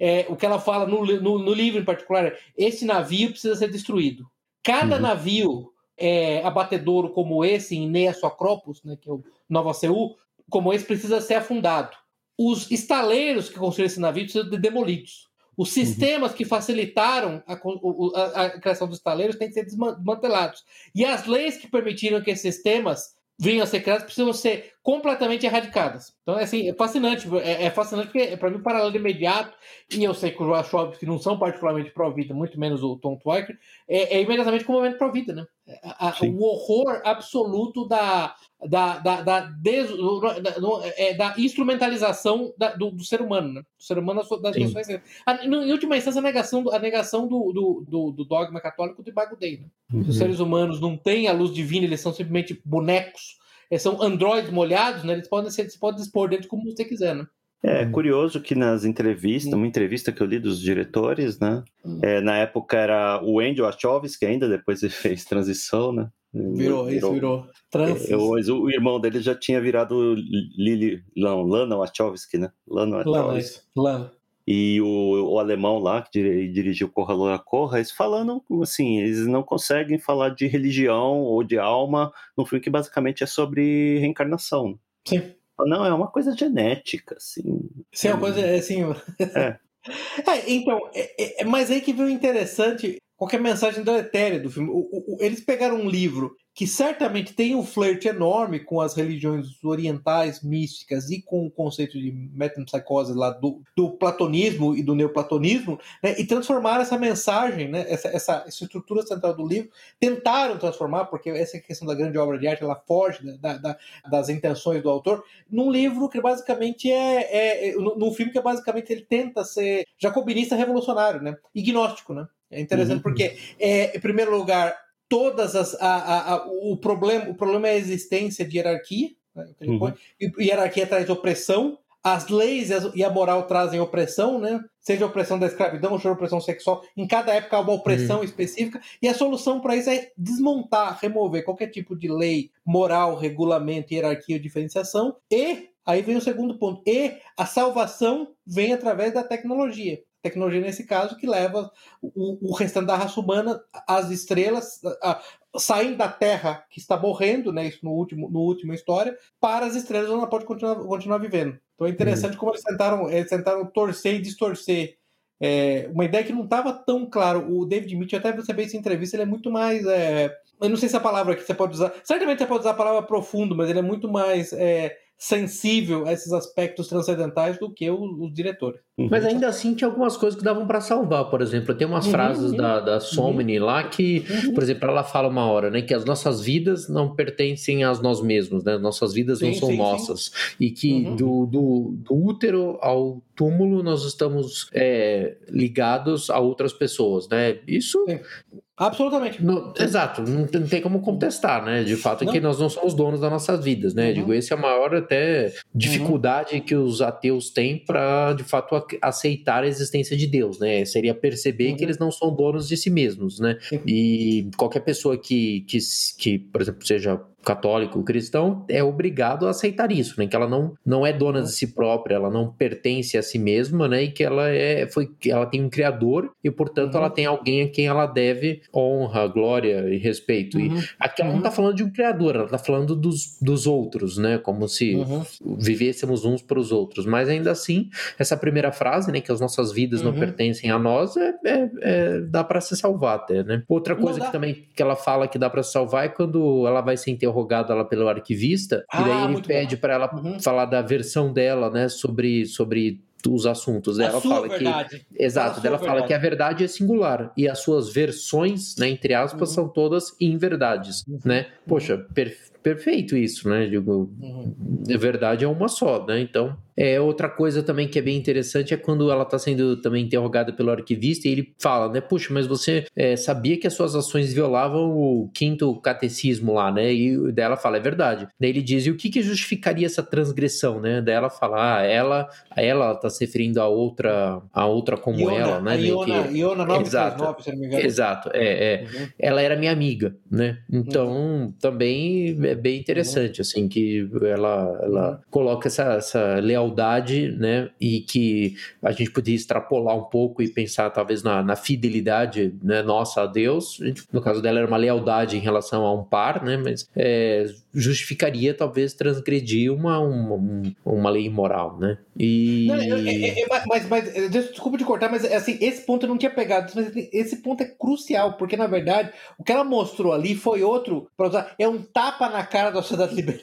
é, o que ela fala no, no, no, livro em particular é esse navio precisa ser destruído. Cada uhum. navio é, abatedouro como esse, em Neas Acropos, né, que é o Nova Seul, como esse, precisa ser afundado. Os estaleiros que construíram esse navio precisam ser demolidos. Os uhum. sistemas uhum. que facilitaram a, a, a, criação dos estaleiros têm que ser desmantelados. E as leis que permitiram que esses sistemas vinham a ser criadas precisam ser completamente erradicadas. Então, é, assim, é fascinante. É, é fascinante porque, para mim, o paralelo imediato, e eu sei que os Wachowski não são particularmente pró-vida, muito menos o Tom Twyker, é, é imediatamente com o momento pró-vida, né? A, a, o horror absoluto da, da, da, da, des, da, é, da instrumentalização da, do, do, ser humano, né? Do ser humano das ações. Em última instância, a negação, a negação do, do, do, do dogma católico do Imago Dei. Né? Uhum. Os seres humanos não têm a luz divina, eles são simplesmente bonecos, eles são androides molhados, né? eles podem ser, eles podem dispor dentro como você quiser. Né? É hum. curioso que nas entrevistas, uma entrevista que eu li dos diretores, né? Hum. É, na época era o Andy Wachowski ainda, depois ele fez transição, né? Virou, virou isso virou. É, o, o, irmão dele já tinha virado Lili, não, Lana Wachowski, né? Lana Wachowski. Lana, Lana. E o, o alemão lá, que dirigiu Corra Loura Corra, eles falando assim, eles não conseguem falar de religião ou de alma num filme que basicamente é sobre reencarnação. Sim. Não, é uma coisa genética, assim. Sim, é uma coisa, assim... É. é então, é, é, mas aí que veio interessante qualquer mensagem deletéria do filme. O, o, eles pegaram um livro que certamente tem um flerte enorme com as religiões orientais místicas e com o conceito de metempsicose lá do, do platonismo e do neoplatonismo, né, e transformaram essa mensagem, né, essa, essa, estrutura central do livro, tentaram transformar, porque essa é questão da grande obra de arte, ela foge da, da, das intenções do autor, num livro que basicamente é, é num filme que basicamente ele tenta ser jacobinista revolucionário, né, ignóstico, né. É interessante uhum. porque, é, em primeiro lugar, todas as a, a, a, o problema o problema é a existência de hierarquia né, uhum. e hierarquia traz opressão as leis e a moral trazem opressão, né? Seja a opressão da escravidão, seja a opressão sexual. Em cada época há uma opressão uhum. específica. E a solução para isso é desmontar, remover qualquer tipo de lei, moral, regulamento, hierarquia ou diferenciação. E, aí vem o segundo ponto, e a salvação vem através da tecnologia tecnologia nesse caso que leva o, o restante da raça humana às estrelas, a, a, saindo da Terra que está morrendo, né, isso no último no último história, para as estrelas onde ela pode continuar, continuar vivendo. Então é interessante uhum. como eles tentaram, eles tentaram torcer e distorcer é, uma ideia que não estava tão claro. O David Mitchell, até você ver essa entrevista, ele é muito mais. É, eu não sei se a palavra que você pode usar. Certamente você pode usar a palavra profundo, mas ele é muito mais. É, sensível a esses aspectos transcendentais do que os, os diretores. Uhum. Mas ainda assim tinha algumas coisas que davam para salvar, por exemplo, tem umas uhum, frases uhum, da, da Somni uhum. lá que, uhum. por exemplo, ela fala uma hora, né, que as nossas vidas não pertencem a nós mesmos, né, nossas vidas sim, não são sim, nossas, sim. e que uhum. do, do, do, útero ao túmulo nós estamos é, ligados a outras pessoas, né, isso Absolutamente. No, exato, não, não, tem como contestar, né? De fato, é que nós não somos donos das nossas vidas, né? Uhum. Digo, esse é a maior até dificuldade uhum. que os ateus têm para, de fato, aceitar a existência de Deus, né? Seria perceber uhum. que eles não são donos de si mesmos, né? E qualquer pessoa que, que, que, por exemplo, seja católico cristão é obrigado a aceitar isso, né? Que ela não, não é dona de si própria, ela não pertence a si mesma, né? E que ela é foi ela tem um criador e portanto ela tem alguém a quem ela deve honra, glória e respeito. E aqui ela não tá falando de um criador, ela tá falando dos, dos outros, né? Como se vivêssemos uns para os outros. Mas ainda assim, essa primeira frase, né? Que as nossas vidas não Uhum. pertencem a nós, é, é- é- dá para se salvar até, né? Outra coisa que também que ela fala que dá para se salvar é quando ela vai ser interrogada lá pelo arquivista Ah, e daí ele muito pede para ela Uhum. falar da versão dela, né? Sobre sobre os assuntos dela. a sua fala verdade. que Exato, dela fala verdade. que a verdade é singular e as suas versões, né, entre aspas, Uhum. são todas inverdades, né? Poxa, per- perfeito isso, né? Digo, Uhum. verdade é uma só, né? Então, é outra coisa também que é bem interessante é quando ela está sendo também interrogada pelo arquivista e ele fala, né? Puxa, mas você é, sabia que as suas ações violavam o quinto catecismo lá, né? E daí ela fala, é verdade. Daí ele diz, e o que que justificaria essa transgressão, né? Daí ela fala, ah, ela, ela tá se referindo a outra, a outra como Iona, ela, né? Iona, que- Iona 939, Exato. se não me engano. Exato, é, é. Uhum. Ela era minha amiga, né? Então, também é bem interessante, assim, que ela, ela coloca essa, essa lealdade, né? E que a gente podia extrapolar um pouco e pensar, talvez, na, na fidelidade né, nossa a Deus. No caso dela, era uma lealdade em relação a um par, né? Mas é, justificaria, talvez, transgredir uma, uma, um- uma lei imoral, né? E... Não, é- é- é- mas, mas, desculpa de cortar, mas assim, esse ponto eu não tinha pegado, mas esse ponto é crucial, porque na verdade o que ela mostrou ali foi outro, para usar, é um tapa na cara da sociedade liberal.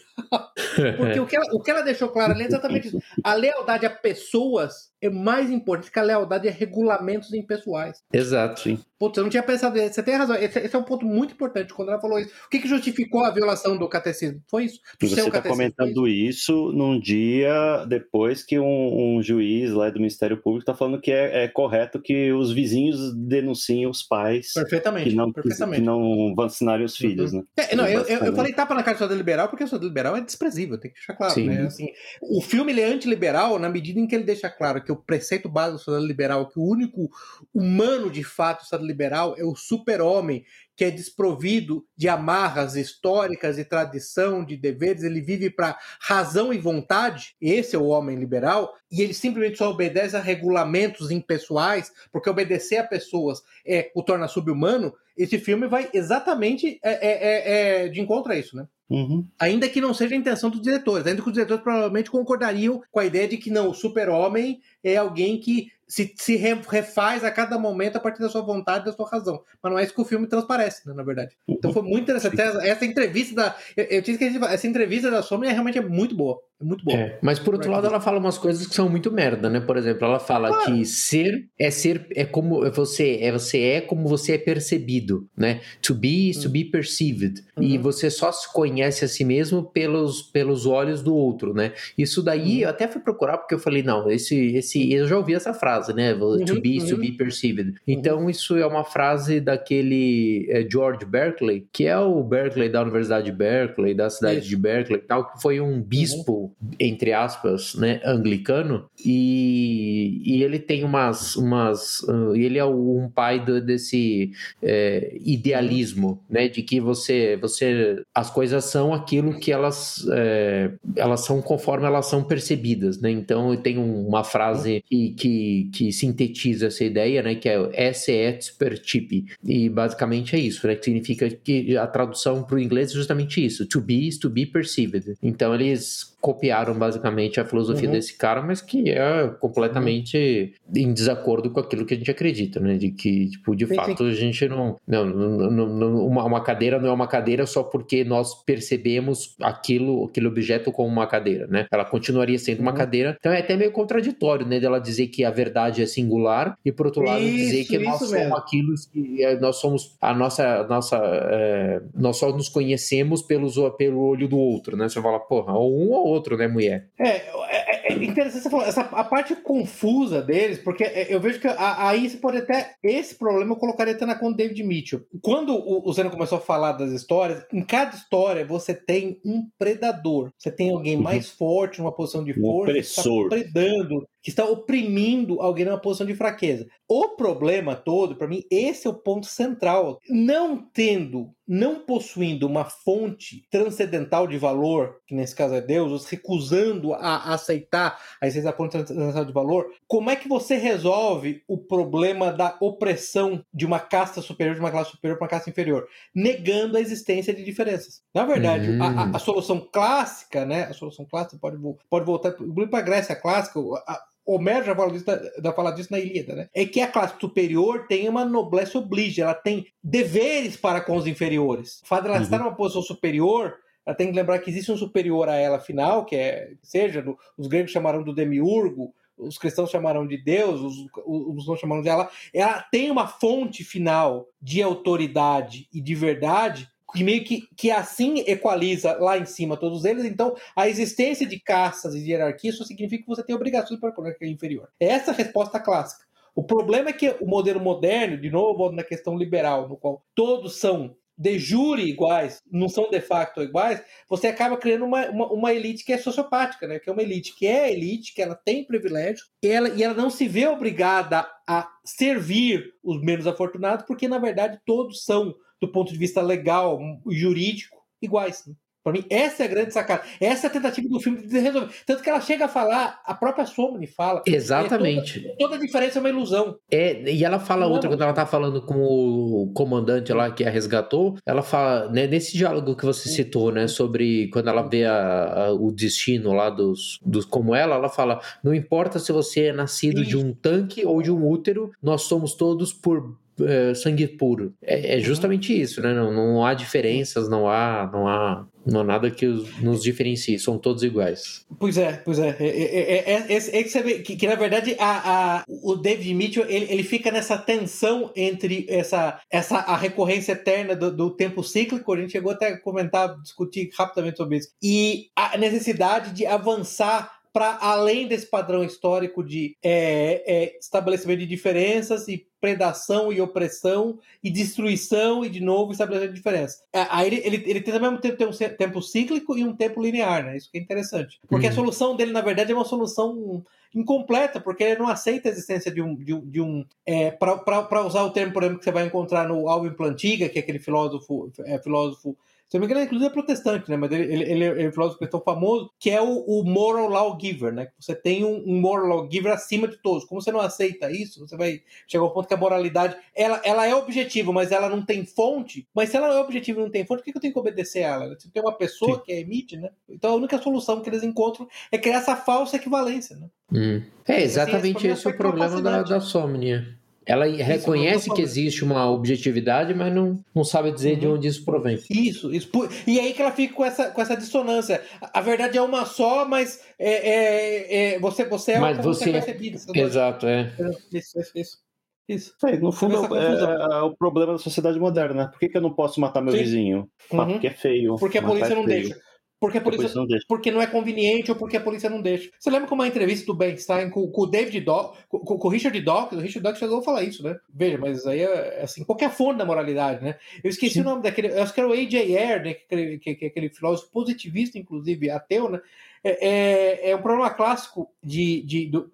Porque o que, ela, o que ela deixou claro ali é exatamente isso. A lealdade a pessoas é mais importante que a lealdade a regulamentos impessoais. Exato, sim. Putz, eu não tinha pensado nisso. Você tem razão. Esse, esse é um ponto muito importante quando ela falou isso. O que, que justificou a violação do catecismo? Foi isso. Do você está comentando isso num dia depois que um, um juiz lá do Ministério Público está falando que é, é correto que os vizinhos denunciem os pais Perfeitamente. que não, perfeitamente. que não vacinarem os filhos, né? É, não, eu, eu- eu falei tapa na cara sociedade liberal porque a sociedade liberal é desprezível, tem que deixar claro. Sim. Né? Assim, o filme ele é antiliberal na medida em que ele deixa claro que o preceito básico da sociedade liberal é que o único humano de fato liberal é o super-homem que é desprovido de amarras históricas e tradição, de deveres, ele vive para razão e vontade, esse é o homem liberal, e ele simplesmente só obedece a regulamentos impessoais, porque obedecer a pessoas é o torna sub-humano, esse filme vai exatamente é, é, é, é, de encontro a isso, né? Uhum. Ainda que não seja a intenção dos diretores, ainda que os diretores provavelmente concordariam com a ideia de que não, o super-homem é alguém que se, se re- refaz a cada momento a partir da sua vontade da sua razão. Mas não é isso que o filme transparece, né, na verdade. Então foi muito interessante. Essa, essa entrevista da. Eu, eu tinha esquecido essa entrevista da Sony é realmente é muito boa. É muito boa. É, mas por outro lado ela fala umas coisas que são muito merda, né? Por exemplo, ela fala que ser é ser é como você é você é como você é percebido, né? To be is to be perceived. E você só se conhece a si mesmo pelos, pelos olhos do outro, né? Isso daí eu até fui procurar porque eu falei, não, esse esse eu já ouvi essa frase, né? To Uhum, be is to uhum. be perceived. Então isso é uma frase daquele é, George Berkeley, que é o Berkeley da Universidade de Berkeley, da cidade Isso. de Berkeley, tal, que foi um bispo entre aspas, né, anglicano, e, e ele tem umas, umas uh, ele é um pai do- desse é, idealismo, né, de que você, você, as coisas são aquilo que elas, é, elas são conforme elas são percebidas, né, então tem um- uma frase que, que, que sintetiza essa ideia, né, que é esse et percipi, e basicamente é isso, né, que significa que a tradução para o inglês é justamente isso, to be is to be perceived, então eles copiaram basicamente a filosofia Uhum. desse cara, mas que é completamente em desacordo com aquilo que a gente acredita, né? De que, tipo, de Sim, fato a gente não. não, não- não- uma, uma cadeira não é uma cadeira só porque nós percebemos aquilo, aquele objeto como uma cadeira, né? Ela continuaria sendo uma Uhum. cadeira. Então é até meio contraditório, né? Dela dizer que a verdade é singular e, por outro lado, dizer Isso, que nós somos mesmo. aquilo que é, nós somos a nossa. nossa é, nós só nos conhecemos pelos, pelo olho do outro, né? Você fala, porra, ou um ou outro, né, mulher? É, é, é interessante você falar, essa, a parte confusa deles, porque é, eu vejo que a- aí você pode até. Esse problema eu colocaria até na conta do David Mitchell. Quando o, o Zeno começou a falar das histórias, em cada história você tem um predador. Você tem alguém mais forte, numa posição de Um força, que opressor. está predando, que está oprimindo alguém numa posição de fraqueza. O problema todo, para mim, esse é o ponto central. Não tendo, não possuindo uma fonte transcendental de valor, que nesse caso é Deus, ou recusando a aceitar a existência da fonte transcendental de valor, como é que você resolve o problema da opressão de uma casta superior, de uma classe superior para uma casta inferior? Negando a existência de diferenças. Na verdade, a, a- a solução clássica, né? A solução clássica pode, pode voltar para a Grécia clássica. a- Homero já fala disso, já fala disso na Ilíada, né? É que a classe superior tem uma noblesse oblige, ela tem deveres para com os inferiores. O fato de ela Uhum. estar numa posição superior, ela tem que lembrar que existe um superior a ela final, que é, seja, do- os gregos chamaram do demiurgo, os cristãos chamaram de Deus, os, os muçulmanos chamaram de. Ela tem uma fonte final de autoridade e de verdade que meio que, que assim equaliza lá em cima todos eles. Então, a existência de castas e de hierarquia só significa que você tem obrigações para o é inferior. Essa é a resposta clássica. O problema é que o modelo moderno, de novo, na questão liberal, no qual todos são de jure iguais, não são de facto iguais, você acaba criando uma, uma, uma elite que é sociopática, né? que é uma elite que é elite, que ela tem privilégio, e ela, e ela não se vê obrigada a servir os menos afortunados, porque na verdade todos são, do ponto de vista legal, jurídico, iguais. Né? Para mim, essa é a grande sacada. Essa é a tentativa do filme de resolver. Tanto que ela chega a falar, a própria Somni fala. Exatamente. é, toda, toda diferença é uma ilusão. É, e ela fala Não, outra, quando ela tá falando com o comandante lá que a resgatou, ela fala, né, nesse diálogo que você citou, né, sobre quando ela vê a, a, o destino lá dos, dos. Como ela, ela fala: não importa se você é nascido de um tanque ou de um útero, nós somos todos por é, sangue puro. É, é justamente uhum. isso, né? Não, não há diferenças, não há, não há, não há nada que os, nos diferencie, são todos iguais. Pois é, pois é. É, é, é, é que você vê que, que na verdade a, a, o David Mitchell ele, ele fica nessa tensão entre essa, essa a recorrência eterna do, do tempo cíclico, a gente chegou até a comentar, discutir rapidamente sobre isso, e a necessidade de avançar para além desse padrão histórico de é, é, estabelecimento de diferenças e predação e opressão e destruição e de novo estabelecimento de diferença. Aí ele, ele, ele tem ao mesmo tempo tem um tempo cíclico e um tempo linear, né? Isso que é interessante. Porque uhum. a solução dele, na verdade, é uma solução incompleta, porque ele não aceita a existência de um. De um, de um é, para usar o termo, por exemplo, que você vai encontrar no Alvin Plantinga, que é aquele filósofo, é, filósofo se não me engano, inclusive é protestante, né? Mas ele, ele, ele, ele é um filósofo cristão famoso, que é o, o moral lawgiver, né? Você tem um, um, moral lawgiver acima de todos. Como você não aceita isso, você vai chegar ao ponto que a moralidade ela, ela é objetiva, mas ela não tem fonte. Mas se ela é objetiva e não tem fonte, por que eu tenho que obedecer a ela? Se tem uma pessoa Sim. que emite, né? Então a única solução que eles encontram é criar essa falsa equivalência, né? Hum. É exatamente assim, esse é o problema da, da Somnia. Ela isso, reconhece que existe uma objetividade, mas não, não sabe dizer uhum. de onde isso provém. Isso, isso. E aí que ela fica com essa, com essa dissonância. A verdade é uma só, mas é, é, é você, você é mas como você, você é percebido. Exato, é. Isso, isso, isso. Isso. É, no fundo, é, é, o problema da sociedade moderna. Né? Por que, que eu não posso matar meu Sim. vizinho? Uhum. Porque é feio. Porque a polícia não feio. deixa. Porque a polícia, não porque não é conveniente ou porque a polícia não deixa. Você lembra como uma entrevista do Bernstein com, com o David Dock, com, com, o Richard Dawkins? O Richard Dawkins chegou a falar isso, né? Veja, mas aí é assim, qualquer fonte da moralidade, né? Eu esqueci Sim. o nome daquele, eu acho que era o A.J. Ayer, né? Que, que, que, aquele filósofo positivista, inclusive ateu, né? É, é, é um problema clássico de. de, de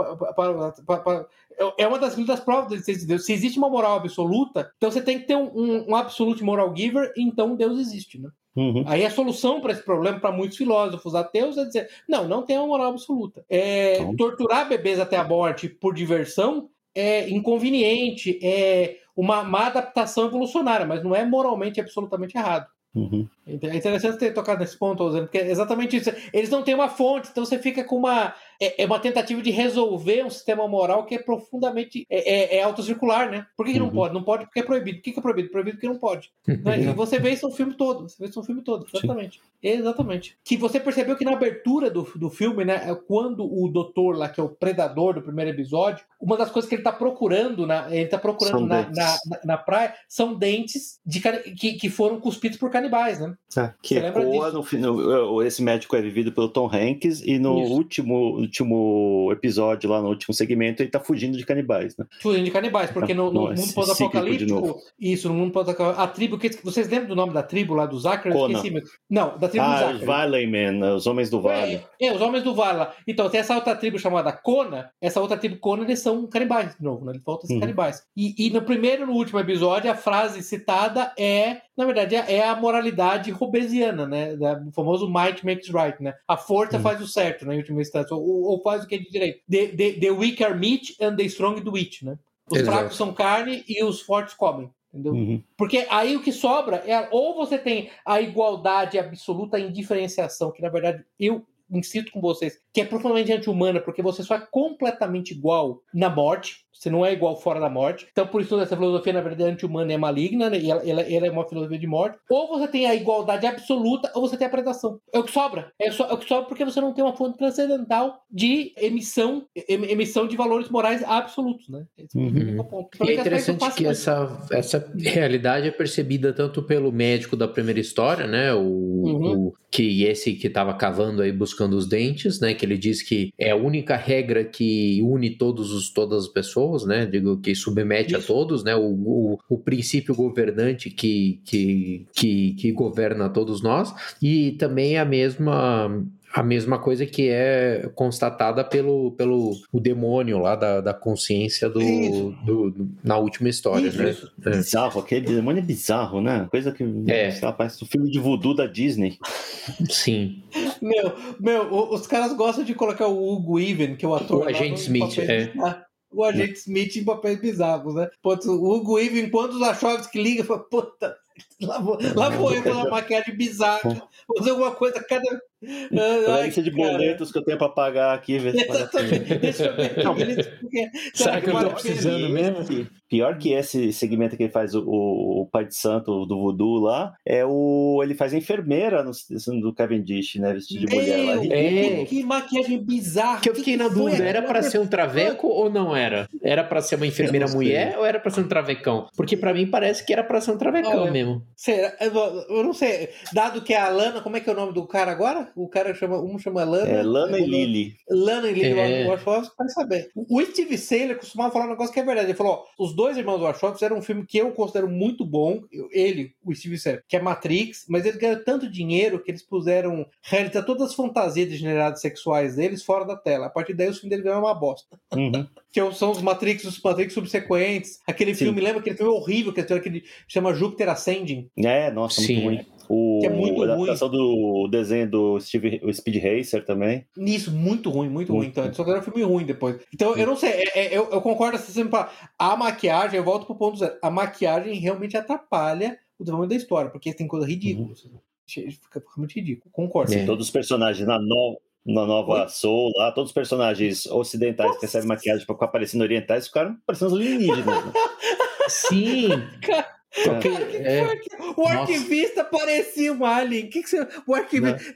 é uma das muitas provas da existência de Deus. Se existe uma moral absoluta, então você tem que ter um, um, um absolute moral giver, então Deus existe, né? Uhum. Aí a solução para esse problema, para muitos filósofos ateus, é dizer: não, não tem uma moral absoluta. É, então. Torturar bebês até a morte por diversão é inconveniente, é uma má adaptação evolucionária, mas não é moralmente absolutamente errado. Uhum. É interessante ter tocado nesse ponto, porque é exatamente isso. Eles não têm uma fonte, então você fica com uma. É, é uma tentativa de resolver um sistema moral que é profundamente. É, é, é autocircular, né? Por que, que uhum. não pode? Não pode porque é proibido. Por que, que é proibido? Proibido porque não pode. né? E você vê isso no filme todo. Você vê isso no filme todo, exatamente. Sim. Exatamente. Que você percebeu que na abertura do, do filme, né? Quando o doutor lá, que é o predador do primeiro episódio, uma das coisas que ele tá procurando, na, ele tá procurando na, na, na, na, praia, são dentes de, que, que foram cuspidos por canibais, né? Né? É, que ecoa no, no- esse médico é vivido pelo Tom Hanks e no Isso. último, último episódio, lá no último segmento, ele tá fugindo de canibais, né? Fugindo de canibais, porque no, no Não, mundo pós-apocalíptico. Isso, no mundo pós-apocalíptico. A tribo. que- Vocês lembram do nome da tribo lá do Zachary? Conan. Esqueci. Não, da tribo do Ah, os Zachary. Valley Man, os Homens do Vale. É, é, os homens do Vale. Então, tem essa outra tribo chamada Kona. Essa outra tribo Kona, eles são canibais de novo, né? Eles voltam a ser Uhum. canibais. E, e no primeiro e no último episódio, a frase citada é, na verdade, é é a moralidade robesiana, né? O famoso might makes right, né? A força faz o certo, né? Em última instância. Ou, ou faz o que é de direito. The, the, the weak are meat and the strong do it, né? Os Exato. fracos são carne e os fortes comem. Entendeu? Uhum. Porque aí o que sobra é ou você tem a igualdade absoluta, a indiferenciação, que na verdade eu insisto com vocês, que é profundamente anti-humana, porque você só é completamente igual na morte, você não é igual fora da morte. Então, por isso, essa filosofia, na verdade, é anti-humana é maligna, né? e ela, ela- ela é uma filosofia de morte. Ou você tem a igualdade absoluta, ou você tem a predação. É o que sobra. É, só, é o que sobra porque você não tem uma fonte transcendental de emissão, em- emissão de valores morais absolutos, né? Esse Uhum. é o ponto. E é interessante que essa, essa realidade é percebida tanto pelo médico da primeira história, né? O, Uhum. o- que esse que estava cavando aí buscando os dentes, né? Que ele diz que é a única regra que une todos os, todas as pessoas, né? Digo que submete a Isso. todos, né? O, o, o princípio governante que, que, que, que governa todos nós e também a mesma a mesma coisa que é constatada pelo, pelo o demônio lá da, da consciência do, do, do- na última história, Isso, né? isso. É. Bizarro, aquele demônio é bizarro, né? Coisa que É. sei lá, parece um filme de voodoo da Disney. Sim. Meu, meu, os caras gostam de colocar o Hugo Even, que é o ator. O agente Smith, é. O agente Smith em papéis bizarros, né? Putz, o Hugo Even, quando os Wachowski liga, fala, puta, lá vou, lá vou eu fazer uma maquiagem bizarra, fazer alguma coisa cada. Toda a Ai, lista de boletos que eu tenho pra pagar aqui, ver. Exatamente. Deixa eu ver. Não, Eles- porque- Será que eu tô a precisando mesmo? Pior que esse segmento que ele faz, o, o Pai de Santo do Voodoo lá, é o. Ele faz a enfermeira no, do Cavendish, né? Vestido de mulher lá. É. que, que maquiagem bizarra. Que eu fiquei na foi dúvida, era pra ser um traveco ou não era? Era pra ser uma enfermeira Eu mulher ou era pra ser um travecão? Porque pra mim parece que era pra ser um travecão Olha, mesmo. Será? Eu não- eu sei. Dado que é a Lana, como é que é o nome do cara agora? O cara chama. Um chama Lana. É Lana e Lily. Lana e Lily É. Wachowski vai saber. O Steve Saylor costumava falar um negócio que é verdade. Ele falou: ó, os dois irmãos Wachowski eram um filme que eu considero muito bom. Ele, o Steve Saylor, que é Matrix, mas eles ganharam tanto dinheiro que eles puseram realizar todas as fantasias degeneradas sexuais deles fora da tela. A partir daí, os filmes dele viraram uma bosta. Uhum. Que são os Matrix, os Matrix subsequentes. Aquele Sim. filme, lembra aquele filme horrível que é aquele chama Júpiter Ascending? É, nossa, Sim. muito ruim. O, Que é muito a adaptação do desenho do Steve, o Speed Racer também. Nisso, muito ruim, muito ruim. Muito. Então, eles só fizeram um filme ruim depois. Então, eu não sei, é- é- eu, eu concordo assim, sempre pra, a maquiagem, eu volto pro ponto zero. A maquiagem realmente atrapalha o desenvolvimento da história, porque tem coisa ridícula. assim. Fica realmente ridículo. Concordo. É. Todos os personagens na, no- na nova Soul lá, todos os personagens ocidentais que recebem maquiagem pra ficar parecendo orientais ficaram parecendo os alienígenas. né? Sim. Porque, é, O arquivista parecia um alien. Que, que você. O arquivista.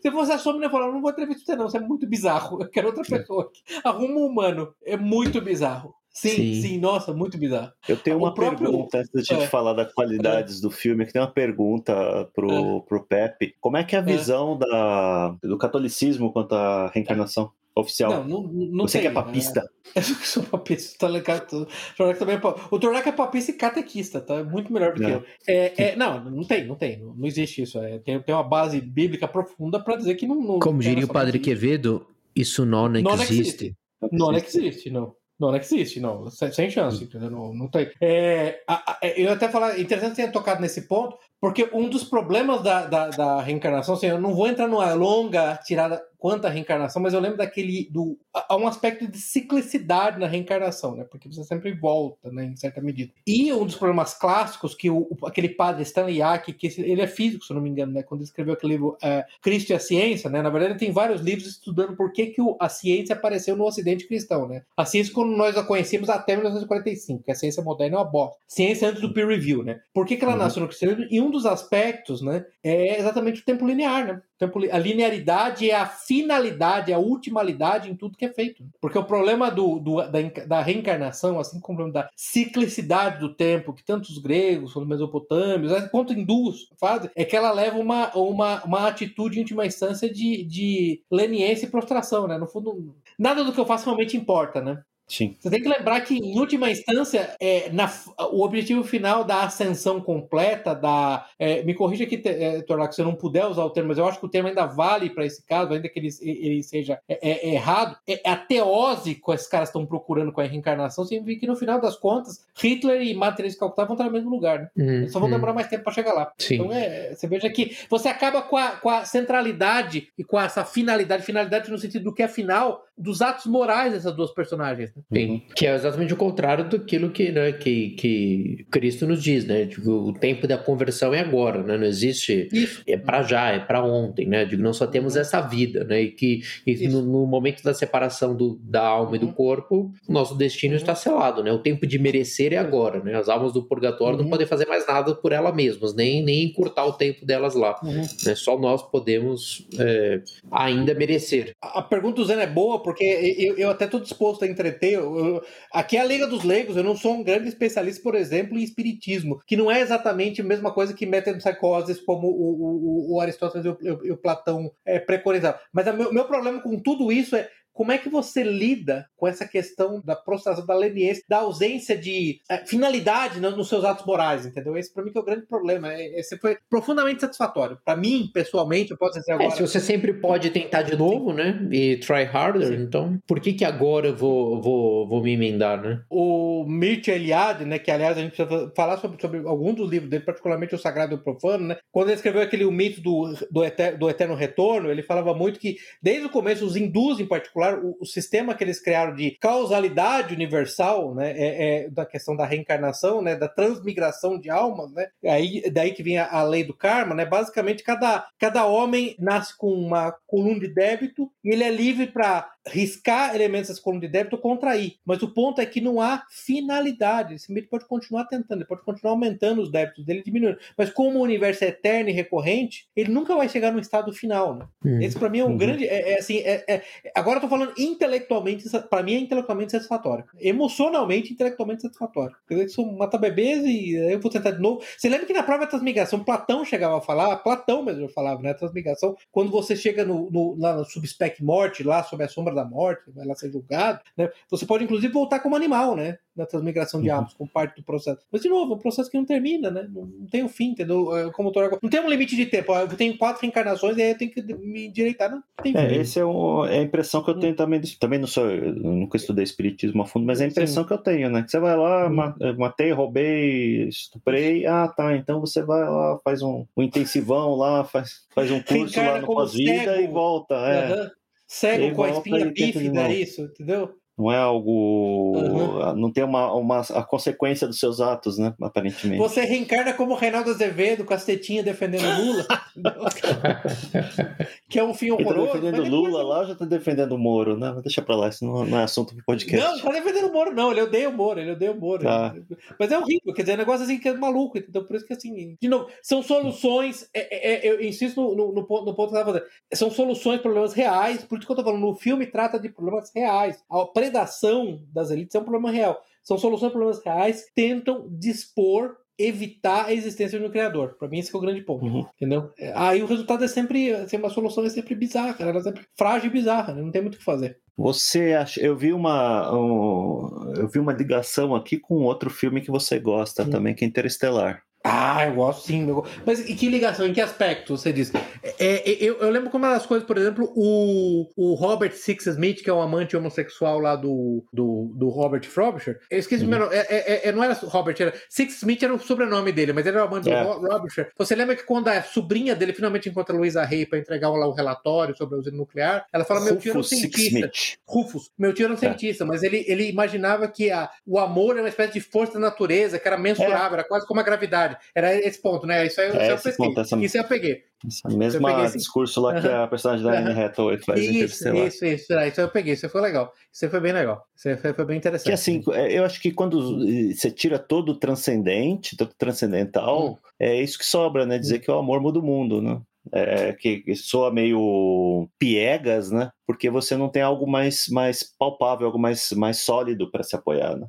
Se fosse a sua menina falar, não vou entrevistar você, não. Você é muito bizarro. Eu quero outra pessoa aqui. Arruma um humano. É muito bizarro. Sim, sim, Sim. nossa, muito bizarro. Eu tenho O uma próprio- pergunta, antes de eu te É. falar das qualidades do filme, que tem uma pergunta pro, pro Pepe. Como é que é a visão da, do catolicismo quanto à reencarnação oficial? Não, não, não Você tem, que é papista. né? Eu sou papista, tá ligado? O Tornac também é pa- O Tornac é papista e catequista, tá? Muito melhor do que É. eu. É, é, não, não tem, não tem. Não, não existe isso. É, tem, tem uma base bíblica profunda pra dizer que não. não como não diria o padre. Quevedo, isso não Não existe. existe. Não, não existe, não. Não, não existe, não. Sem, sem chance, entendeu? Não, não tem. É, a- a- eu até falar, interessante ter tocado nesse ponto, porque um dos problemas da, da, da reencarnação, assim, eu não vou entrar numa longa tirada quanto à reencarnação, mas eu lembro daquele. Do, há um aspecto de ciclicidade na reencarnação, né? Porque você sempre volta, né? Em certa medida. E um dos problemas clássicos que o, aquele padre Stanley Yack, que esse- ele é físico, se eu não me engano, né? Quando ele escreveu aquele livro é, Cristo e a Ciência, né? Na verdade, ele tem vários livros estudando por que, que o- a ciência apareceu no Ocidente cristão, né? A ciência, quando nós a conhecemos até 1945, que a ciência moderna é uma bosta. Ciência antes do peer review, né? Por que, que ela Uhum. nasceu no cristianismo? E um dos aspectos, né? É exatamente o tempo linear, né? tempo, a linearidade é a finalidade, a ultimalidade em tudo que é feito. Porque o problema do, do da, da, reencarnação, assim como o problema da ciclicidade do tempo, que tantos gregos, os mesopotâmios, é, quanto hindus fazem, é que ela leva uma, uma, uma atitude em última instância de, de leniência e prostração, né? No fundo, nada do que eu faço realmente importa, né? Sim. Você tem que lembrar que, em última instância, é, na, o objetivo final da ascensão completa, da. É, me corrija aqui, é, Torlac, se eu não puder usar o termo, mas eu acho que o termo ainda vale para esse caso, ainda que ele, ele seja é, é, é errado. É, a teose que esses caras estão procurando com a reencarnação significa que, no final das contas, Hitler e Madre Teresa de Calcutá vão estar no mesmo lugar. Né? Hum, só vão hum. demorar mais tempo para chegar lá. Sim. Então, você veja que você acaba com a, com a centralidade e com essa finalidade, finalidade no sentido do que é final dos atos morais dessas duas personagens. Sim, uhum. que é exatamente o contrário daquilo que, né, que, que Cristo nos diz, né? Digo, o tempo da conversão é agora, né? Não existe Isso. é para já, é para ontem, né? Digo, não só temos uhum. essa vida, né? E que e no, no, momento da separação do, da alma uhum. e do uhum. corpo, o nosso destino uhum. está selado, né? O tempo de merecer é agora, né? As almas do purgatório não uhum. podem fazer mais nada por elas mesmas, nem, nem encurtar o tempo delas lá. Né? Só nós podemos é, ainda merecer. A pergunta do Zé é boa porque eu, eu até estou disposto a entreter. Eu, eu, aqui é a Liga dos Leigos, eu não sou um grande especialista, por exemplo, em espiritismo, que não é exatamente a mesma coisa que metempsicoses, como o, o, o Aristóteles e o, o Platão é, preconizavam. Mas o meu, meu problema com tudo isso é como é que você lida com essa questão da prostração, da leniência, da ausência de é, finalidade no, nos seus atos morais, entendeu? Esse para mim que é o grande problema. É, esse foi profundamente satisfatório. Para mim, pessoalmente, eu posso dizer agora. É, se você sempre pode tentar de novo, né? E try harder, Sim. então por que que agora eu vou, vou, vou me emendar, né? O Mircea Eliade, né? Que aliás a gente precisa falar sobre, sobre algum dos livros dele, particularmente o Sagrado e o Profano, né? Quando ele escreveu aquele o mito do, do, eterno, do eterno retorno, ele falava muito que desde o começo os hindus em particular o, o, sistema que eles criaram de causalidade universal, né, é, é, da questão da reencarnação, né, da transmigração de almas, né, aí daí que vem a, a, lei do karma, né, basicamente cada, cada homem nasce com uma coluna de débito e ele é livre para riscar elementos dessa coluna de débito ou contrair. Mas o ponto é que não há finalidade. Esse mito pode continuar tentando, ele pode continuar aumentando os débitos dele, diminuindo. Mas como o universo é eterno e recorrente, ele nunca vai chegar no estado final. Né? Uhum. Esse para mim é um uhum. grande, é, é assim, é, é, agora eu tô falando intelectualmente, para mim é intelectualmente satisfatório. Emocionalmente, intelectualmente satisfatório. Eu sou mata bebês e eu vou tentar de novo. Você lembra que na própria transmigração, Platão chegava a falar, Platão mesmo falava, né? Transmigração, quando você chega no, no, lá no subspec morte, lá sob a sombra da morte, vai lá ser julgado, né? Você pode inclusive voltar como animal, né? Na transmigração de almas, como parte do processo. Mas, de novo, é um processo que não termina, né? Não, não tem um fim, entendeu? É, como tô... Não tem um limite de tempo. Eu tenho quatro reencarnações e aí eu tenho que me endireitar. Não tem é, esse é, o, é a impressão que eu tenho hum. também. Também não sou, eu nunca estudei espiritismo a fundo, mas é a impressão Sim. que eu tenho, né? Você vai lá, hum. matei, roubei, estuprei. Ah, tá. Então você vai lá, faz um, um intensivão lá, faz, faz um curso lá no pós-vida e volta. É. Uhum. Cego com a espinha bífida, é isso, entendeu? Não é algo. Uhum. Não tem uma, uma a consequência dos seus atos, né? Aparentemente. Você reencarna como Reinaldo Azevedo, com as tetinhas defendendo Lula. que é um fim horroroso. Tá defendendo Lula lá já tá defendendo o Moro, né? Deixa pra lá, isso não, não é assunto pro podcast. Não, não tá defendendo o Moro, não. Ele odeia o Moro, ele odeia o Moro. Tá. Mas é horrível, quer dizer, é um negócio assim que é maluco, então por isso que assim. De novo, são soluções. É, é, é eu insisto no, no, no, ponto, no ponto que eu tava fazendo. São soluções, problemas reais, por isso que eu tô falando. No filme trata de problemas reais. A predação das elites é um problema real. São soluções para problemas reais que tentam dispor evitar a existência de um criador. Para mim, esse é o grande ponto. Uhum. Entendeu? Aí o resultado é sempre. Assim, uma solução é sempre bizarra, ela é sempre frágil e bizarra, né? não tem muito o que fazer. Você acha. Eu vi uma. Um, eu vi uma ligação aqui com outro filme que você gosta hum. também, que é Interestelar. Ah, eu gosto sim. Eu... Mas em que ligação, em que aspecto você diz? É, é, eu, eu, lembro como uma das coisas, por exemplo, o, o Robert Six Smith, que é o amante homossexual lá do, do, do Robert Frobisher. Eu esqueci uhum. o meu nome. É, é, é, não era Robert, era. Six Smith era o sobrenome dele, mas ele era o amante é. do Frobisher. Você lembra que quando a sobrinha dele finalmente encontra a Luisa Rey para entregar lá o relatório sobre a usina nuclear, ela fala: Meu tio era um cientista. Rufus, meu tio era um é. cientista, mas ele, ele imaginava que a, o amor era uma espécie de força da natureza, que era mensurável, era quase como a gravidade. Era esse ponto, né? Isso aí eu, é, eu Ponto, essa... Isso eu peguei. Esse mesmo esse... discurso lá que a personagem da Anne Hathaway faz isso, isso, isso, é, isso eu peguei, isso foi legal. Isso foi bem legal. Isso foi, foi bem interessante. Que assim, é, eu acho que quando você tira todo o transcendente, todo o transcendental, hum. é isso que sobra, né? Dizer hum. que o amor muda o mundo, né? É, que, que soa meio piegas, né? Porque você não tem algo mais, mais palpável, algo mais, mais sólido para se apoiar, né?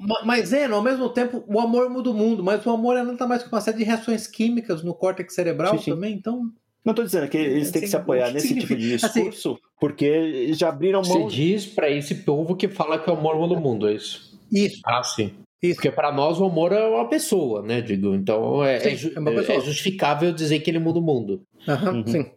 Ma- Mas é, ao mesmo tempo, o amor muda o mundo, mas o amor é nada mais que uma série de reações químicas no córtex cerebral Sim, sim. também, então. Não tô dizendo que eles têm que se Assim, apoiar o nesse tipo de assim, discurso, porque eles já abriram Você mão. diz pra esse povo que fala que é o amor do mundo, é isso? Isso. Ah, sim. Isso. Porque pra nós o amor é uma pessoa, né? Digo, então é, Sim, é ju- é uma pessoa. é justificável dizer que ele muda o mundo. Aham, Uhum. sim.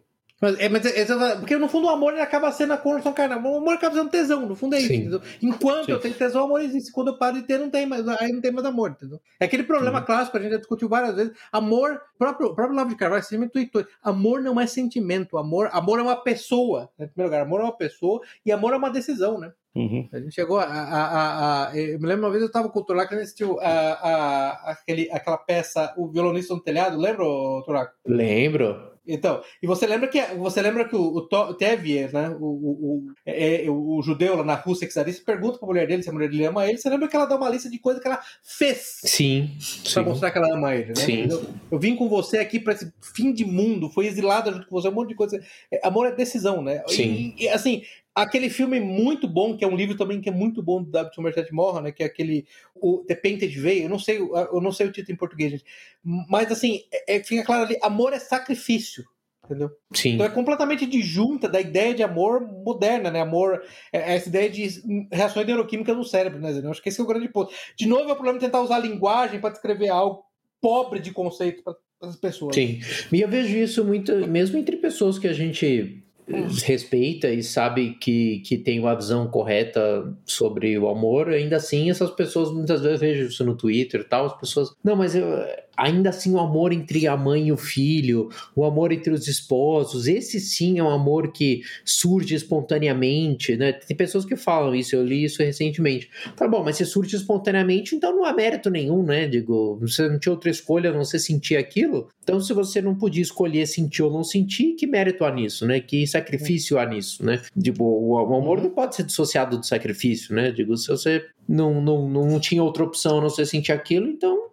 Mas, é, mas é- é- porque no fundo o amor ele acaba sendo a construção carnal. O amor acaba sendo tesão, no fundo é isso. Sim. entendeu? Enquanto Sim. eu tenho tesão, o amor existe. Quando eu paro de ter, não tem mais, aí não tem mais amor, entendeu? É aquele problema Uhum. clássico, a gente já discutiu várias vezes. Amor, próprio, o próprio Lavo de Carvalho sempre tweetou. Amor não é sentimento, amor, amor é uma pessoa. Né? Em primeiro lugar, amor é uma pessoa e amor é uma decisão, né? Uhum. A gente chegou a. a, a- eu me lembro uma vez eu estava com o Turaco, a gente assistiu a, aquele, aquela peça, O Violonista no Telhado, lembra, Turaco? Lembro. Então, e você lembra que você lembra que o, o Tevye, né, o, o, o, é- é- o judeu lá na Rússia czarista, pergunta pra mulher dele se a mulher dele ama ele. Você lembra que ela dá uma lista de coisas que ela fez Sim. pra sim. mostrar que ela ama ele, né? Sim. Eu, eu vim com você aqui pra esse fim de mundo, foi exilada junto com você, um monte de coisa. É, amor é decisão, né? Sim. E, e, assim, aquele filme muito bom, que é um livro também que é muito bom do W. Somerset Maugham, né? Que é aquele o The Painted Veil. Eu não sei, eu não sei o título em português, gente. Mas assim, é, é- fica claro ali, amor é sacrifício. Entendeu? Sim. Então é completamente disjunta da ideia de amor moderna, né? Amor, é, é essa ideia de reações neuroquímicas no cérebro, né? Eu acho que esse é o grande ponto. De novo, é o problema de tentar usar a linguagem para descrever algo pobre de conceito para as pessoas. Sim. E eu vejo isso muito, mesmo entre pessoas que a gente respeita e sabe que, que tem uma visão correta sobre o amor, ainda assim essas pessoas, muitas vezes vejo isso no Twitter e tal, as pessoas, não, mas eu, ainda assim o amor entre a mãe e o filho, o amor entre os esposos, esse sim é um amor que surge espontaneamente, né? Tem pessoas que falam isso, eu li isso recentemente. Tá bom, mas se surge espontaneamente, então não há mérito nenhum, né? Digo, você não tinha outra escolha a não ser sentir aquilo. Então, se você não podia escolher sentir ou não sentir, que mérito há nisso, né? Que sacrifício há nisso, né? Digo, o, amor não pode ser dissociado do sacrifício, né? Digo, se você não, não, não tinha outra opção a não ser sentir aquilo, então,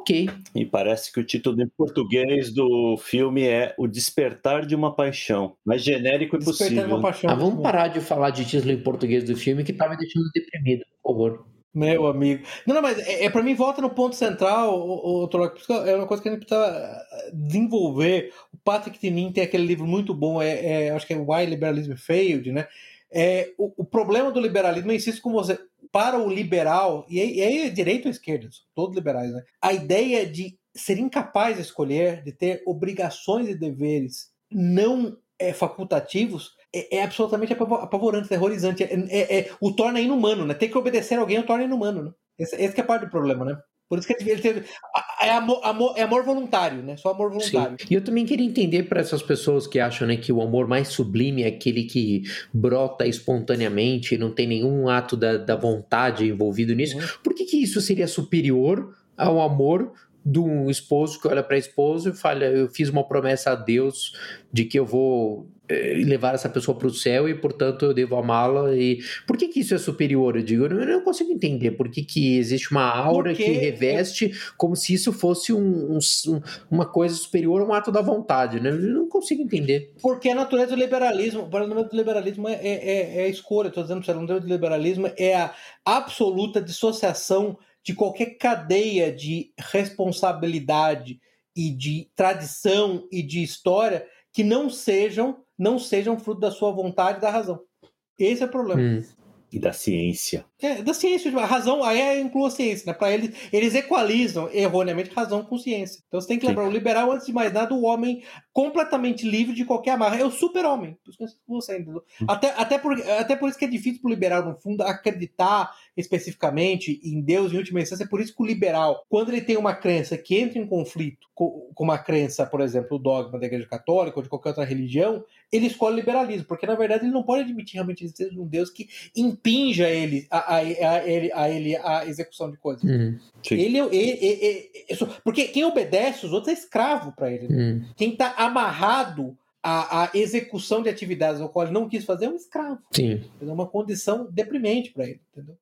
ok. E parece que o título em português do filme é O Despertar de uma Paixão. Mais genérico Despertar uma impossível. paixão. Ah, vamos parar de falar de título em português do filme que tá me deixando deprimido, por favor. Meu amigo. Não, não, mas é, é para mim volta no ponto central, o, o, é uma coisa que a gente precisa desenvolver. O Patrick Tinin tem aquele livro muito bom, é, é, acho que é Why Liberalism Failed, né? É, o, o problema do liberalismo, eu insisto com você, para o liberal, e aí, e aí é direito ou esquerda, todos liberais, né? A ideia de ser incapaz de escolher, de ter obrigações e deveres não é, facultativos, é, é absolutamente apavo- apavorante, terrorizante. É, é- é- o torna inumano, né? Ter que obedecer a alguém o torna inumano, né? Esse, esse é parte do problema, né? Por isso que ele teve. É amor, amor- é amor voluntário, né? Só amor voluntário. E eu também queria entender para essas pessoas que acham né, que o amor mais sublime é aquele que brota espontaneamente, não tem nenhum ato da, da vontade envolvido nisso. Uhum. Por que, que isso seria superior ao amor de um esposo que olha para a esposa e fala: Eu fiz uma promessa a Deus de que eu vou levar essa pessoa para o céu e, portanto, eu devo amá-la. E por que, que isso é superior? Eu digo, eu não consigo entender por que, que existe uma aura que reveste como se isso fosse um- um- um- uma coisa superior a um ato da vontade, né? Eu não consigo entender. Porque a natureza do liberalismo, o do liberalismo é, é, é a escolha. Estou dizendo a natureza do liberalismo é a absoluta dissociação de qualquer cadeia de responsabilidade e de tradição e de história que não sejam não sejam fruto da sua vontade e da razão. Esse é o problema. Hum. E da ciência. É, da ciência, a razão, aí é inclui a ciência, né? Para eles, eles equalizam erroneamente razão com ciência. Então você tem que Sim. lembrar, o liberal, antes de mais nada, o homem completamente livre de qualquer amarra. É o super-homem. Você, entendeu? Até, até, por, até por isso que é difícil pro liberal, no fundo, acreditar especificamente em Deus em última instância. É por isso que o liberal, quando ele tem uma crença que entra em conflito com, com uma crença, por exemplo, o dogma da Igreja Católica ou de qualquer outra religião, ele escolhe o liberalismo, porque na verdade ele não pode admitir realmente a existência de um Deus que impinja ele a, a, a ele, a ele a execução de coisas. Hum, Sim. Ele, ele, ele- ele- isso- porque quem obedece os outros é escravo para ele. né? hum. Quem está amarrado à, à execução de atividades ao qual ele não quis fazer é um escravo. Sim. É uma condição deprimente para ele, entendeu?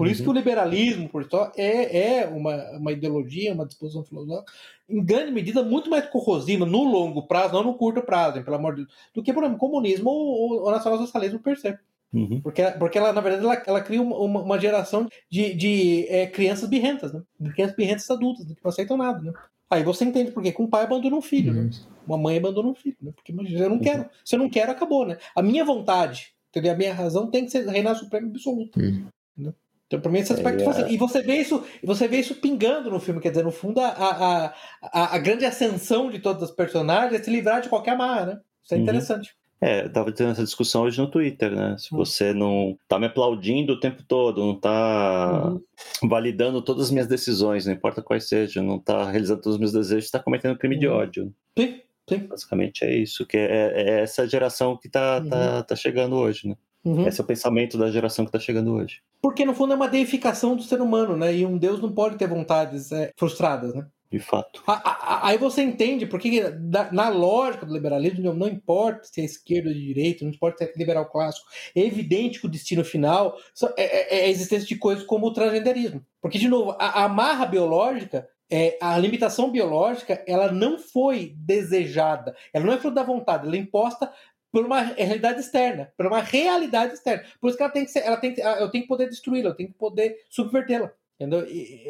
Por isso que o liberalismo, por só, é, é uma, uma ideologia, uma disposição filosófica, em grande medida, muito mais corrosiva no longo prazo, não no curto prazo, hein, pelo amor de Deus, do que, por exemplo, comunismo ou, ou nacional-socialismo per se. Uhum. Porque, porque ela, na verdade, ela, ela cria uma, uma, geração de, de é, crianças birrentas, né? De crianças birrentas adultas, né? que não aceitam nada, né? Aí você entende por quê? Que um pai abandona um filho, né? Uma mãe abandona um filho, né? Porque imagina, eu não quero. Se eu não quero, acabou, né? A minha vontade, entendeu? A minha razão tem que ser reinar supremo absoluto. Entendeu? Então, pra mim, esse aspecto. É, faz- E você vê isso, você vê isso pingando no filme, quer dizer, no fundo, a, a, a, a grande ascensão de todas as personagens é se livrar de qualquer amarra, né? Isso é Uhum. interessante. É, eu tava tendo essa discussão hoje no Twitter, né? Se Hum. você não tá me aplaudindo o tempo todo, não tá Uhum. validando todas as minhas decisões, não importa quais sejam, não tá realizando todos os meus desejos, tá cometendo crime de Uhum. ódio. Sim, sim. Basicamente é isso, que é, é essa geração que tá, tá, tá chegando hoje, né? Uhum. Esse é o pensamento da geração que tá chegando hoje. Porque, no fundo, é uma deificação do ser humano, né? E um Deus não pode ter vontades é, frustradas, né? De fato. A- a- a- Aí você entende porque, na lógica do liberalismo, não- importa se é esquerda ou de direita, não importa se é liberal clássico, é evidente que o destino final é, é- é a existência de coisas como o transgenderismo. Porque, de novo, a, a amarra biológica, é, a limitação biológica, ela não foi desejada, ela não é fruto da vontade, ela é imposta por uma realidade externa, por uma realidade externa. Por isso que ela tem que ser, ela tem que, eu tenho que poder destruí-la, eu tenho que poder subvertê-la. Entendeu? E,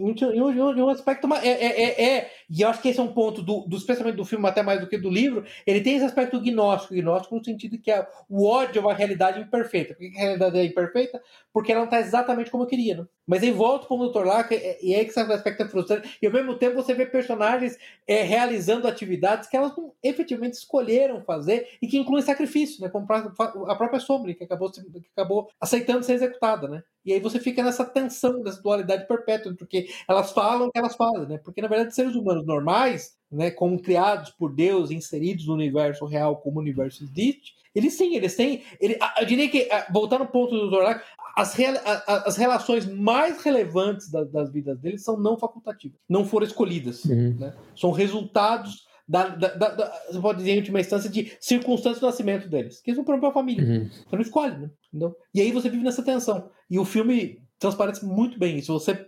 em, um, um- aspecto. É, é, é, é- e eu acho que esse é um ponto, do, do, especialmente do filme, até mais do que do livro. Ele tem esse aspecto gnóstico, gnóstico no sentido que é, o ódio é uma realidade imperfeita. Por que a realidade é imperfeita? Porque ela não está exatamente como eu queria. Né? Mas aí volta para o Dr. Lá, é- e é que esse aspecto é frustrante. E ao mesmo tempo você vê personagens realizando atividades que elas não efetivamente escolheram fazer e que incluem sacrifício, né? Como a própria Sombra, que acabou, que acabou aceitando ser executada, né? E aí você fica nessa tensão, nessa dualidade perpétua, porque elas falam o que elas fazem, né? Porque, na verdade, seres humanos normais, né, como criados por Deus, inseridos no universo real como o universo existe, eles sim, eles têm. Ele, eu diria que, voltando ao ponto do Zorlak, as, a- as relações mais relevantes da- das vidas deles são não facultativas, não foram escolhidas. Uhum. né? São resultados. Da, da- da- você pode dizer, em última instância, de circunstâncias do nascimento deles. Que eles são para a família. Uhum. Você não escolhe, né? Entendeu? E aí você vive nessa tensão. E o filme transparece muito bem. Se você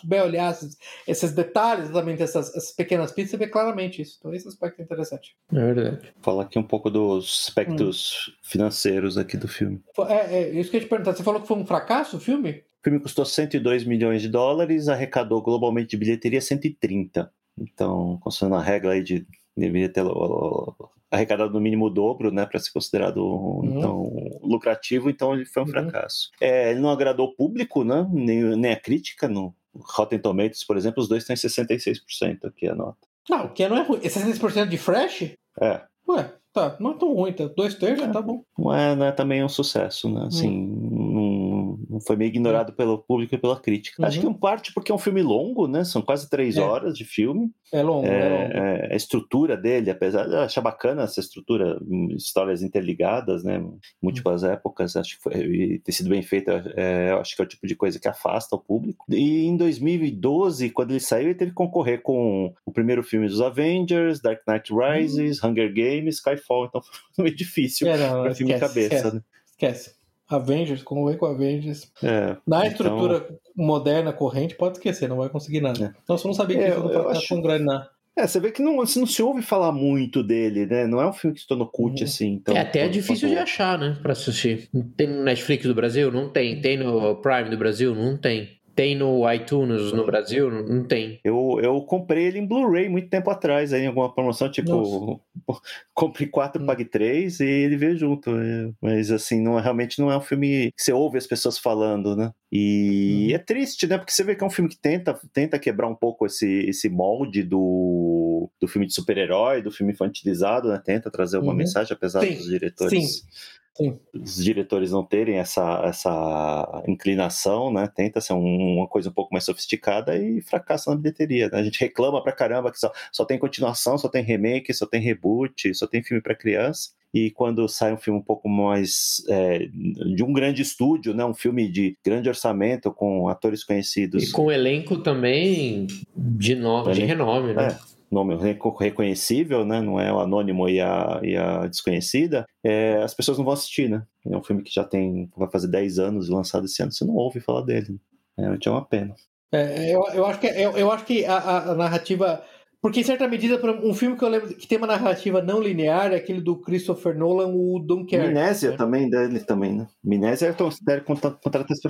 souber olhar esses, esses detalhes, exatamente essas, essas pequenas pistas, você vê claramente isso. Então esse aspecto é interessante. É verdade. Falar aqui um pouco dos aspectos financeiros aqui do filme. Foi- É, é isso que eu ia te perguntar. Você falou que foi um fracasso o filme? O filme custou 102 milhões de dólares, arrecadou globalmente de bilheteria 130. Então, considerando a regra aí de deveria ter arrecadado no mínimo o dobro, né, para ser considerado então lucrativo, então ele foi um Uhum. fracasso. É, ele não agradou o público, né, nem, nem a crítica. No Rotten Tomatoes, por exemplo, os dois têm 66% aqui a nota. Não, o que não é ruim. É 60% de fresh? É, Ué, tá. Não é tão ruim. Tá. Dois terços, É. tá bom. não é, não é também um sucesso, né? Assim, não, não foi meio ignorado pelo público e pela crítica. Acho Uhum. que em parte porque é um filme longo, né? São quase três É. horas de filme. É longo, é, longo. É, é, a estrutura dele, apesar de achar bacana essa estrutura, hum, histórias interligadas, né? Múltiplas épocas, acho que foi, ter sido bem feita, é, acho que é o tipo de coisa que afasta o público. E em 2012, quando ele saiu, ele teve que concorrer com o primeiro filme dos Avengers, Dark Knight Rises, Hunger Games, Skyfall, então foi meio difícil É, pra filme esquece, cabeça, esquece, né? esquece. Avengers, como vem com Avengers. É, Na então- estrutura moderna, corrente, pode esquecer, não vai conseguir nada. É. Então você não sabia que É, isso não eu foi acho- não. É, você vê que não, você não se ouve falar muito dele, né? Não é um filme que se tornou cult Uhum. assim. Então, é até quanto- difícil de achar, né? Pra assistir. Tem no Netflix do Brasil? Não tem. Tem no Prime do Brasil? Não tem. Tem no iTunes no Brasil? Não tem. Eu, eu comprei ele em Blu-ray muito tempo atrás, aí, em alguma promoção, tipo, compre quatro, Hum. pague três e ele veio junto. é. Mas assim, não, é- realmente não é um filme que você ouve as pessoas falando, né? E Uhum. é triste, né? Porque você vê que é um filme que tenta, tenta quebrar um pouco esse, esse molde do, do filme de super-herói, do filme infantilizado, né? Tenta trazer uma Uhum. mensagem, apesar Sim, dos diretores. sim, sim. Os diretores não terem essa, essa inclinação, né? Tenta ser um- uma coisa um pouco mais sofisticada e fracassa na bilheteria. Né? A gente reclama pra caramba que só, só tem continuação, só tem remake, só tem reboot, só tem filme pra criança. E quando sai um filme um pouco mais é, de um grande estúdio, né? um filme de grande orçamento com atores conhecidos. E com elenco também de, no... de renome, né? Nome reconhecível, né? Não é o anônimo e a, e a desconhecida, é, as pessoas não vão assistir, né? É um filme que já tem, vai fazer 10 anos lançado esse ano, você não ouve falar dele. É, é uma pena. É, eu, eu, acho que, eu, eu acho que a, a narrativa porque, em certa medida, um filme que eu lembro que tem uma narrativa não linear é aquele do Christopher Nolan, o Dunkerque. Minésia né? também, dele também, né? Minésia é considero contrato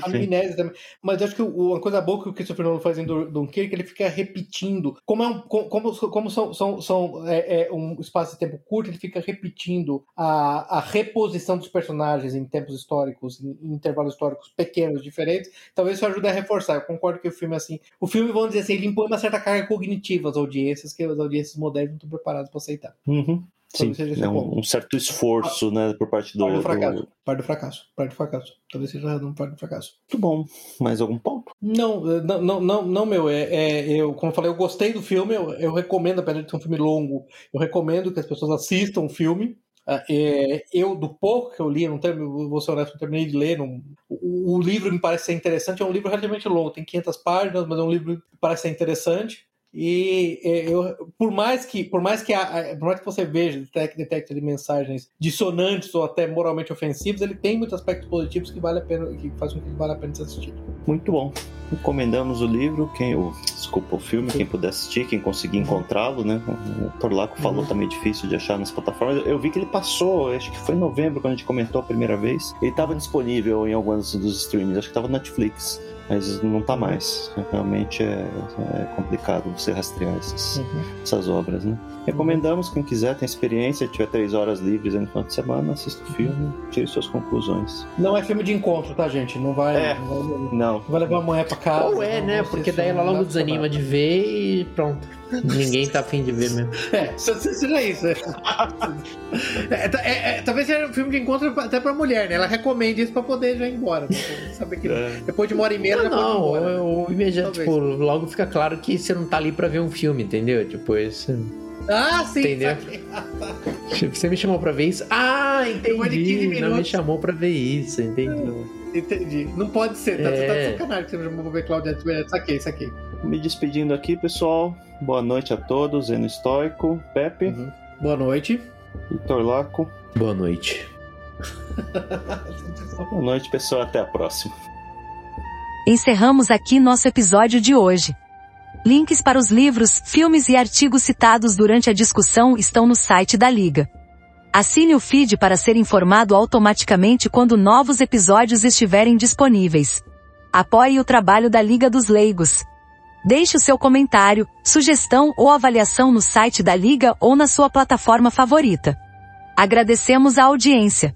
A Minésia também. Mas eu acho que uma coisa boa que o Christopher Nolan faz em Dunkerque, ele fica repetindo. Como, é um, como, como são, são, são é, é um espaço de tempo curto, ele fica repetindo a, a reposição dos personagens em tempos históricos, em, em intervalos históricos pequenos, diferentes. Talvez isso ajude a reforçar. Eu concordo que o filme, assim... O filme, vamos dizer assim, ele impõe uma certa carga cognitiva às audiências audiências que as audiências modernas não estão preparadas para aceitar. Uhum. Sim, é um, um, certo esforço, né, por parte do... Parte do fracasso, do... parte do fracasso, parte do fracasso. Talvez seja um parte do fracasso. Muito bom. Mais algum ponto? Não, não, não, não, não meu, é, é, eu, como eu falei, eu gostei do filme, eu, eu recomendo, apesar de ser um filme longo, eu recomendo que as pessoas assistam o filme. É, eu, do pouco que eu li, não tenho, vou ser honesto, não terminei de ler. Não, o, o, livro me parece ser interessante. É um livro relativamente longo, tem 500 páginas, mas é um livro que parece ser interessante. E é, eu, por mais que, por mais que, a, por mais que você veja detecta de mensagens dissonantes ou até moralmente ofensivas, ele tem muitos aspectos positivos que vale a pena, que faz com que vale a pena ser assistido. Muito bom. Recomendamos o livro, quem, o, desculpa, o filme, quem puder assistir, quem conseguir encontrá-lo, né? O Torlaco uhum. falou também difícil de achar nas plataformas. Eu vi que ele passou, acho que foi em novembro quando a gente comentou a primeira vez. Ele estava disponível em alguns dos streams, acho que estava no Netflix mas não está mais. Realmente é, é, complicado você rastrear essas, uhum. essas obras, né? Recomendamos, quem quiser, tem experiência, tiver três horas livres no final de semana, assista o filme, tire suas conclusões. Não é filme de encontro, tá, gente? Não vai, é, não, vai, não. Vai levar a mulher pra casa. Ou é, né? Porque daí ela logo desanima de ver e pronto. Ninguém tá afim de ver mesmo. É, seja isso. É, é, é, talvez seja um filme de encontro até pra mulher, né? Ela recomenda isso pra poder já ir embora. Né? Saber que é. depois de uma hora e meia não, já não, pode ir embora. Ou, imediato, tipo, logo fica claro que você não tá ali pra ver um filme, entendeu? Tipo, isso. Ah, sim. Entendeu? Tipo, você me chamou pra ver isso? Ah, entendi. Não me chamou pra ver isso, entendi. Entendi. Não pode ser, tá, é. tá de sacanagem que você me chamou pra ver Claudia. Saquei, saquei. Me despedindo aqui, pessoal. Boa noite a todos. Eno Estoico, Pepe. Uhum. Boa noite. Vitor Laco. Boa noite. Boa noite, pessoal. Até a próxima. Encerramos aqui nosso episódio de hoje. Links para os livros, filmes e artigos citados durante a discussão estão no site da Liga. Assine o feed para ser informado automaticamente quando novos episódios estiverem disponíveis. Apoie o trabalho da Liga dos Leigos. Deixe o seu comentário, sugestão ou avaliação no site da Liga ou na sua plataforma favorita. Agradecemos a audiência.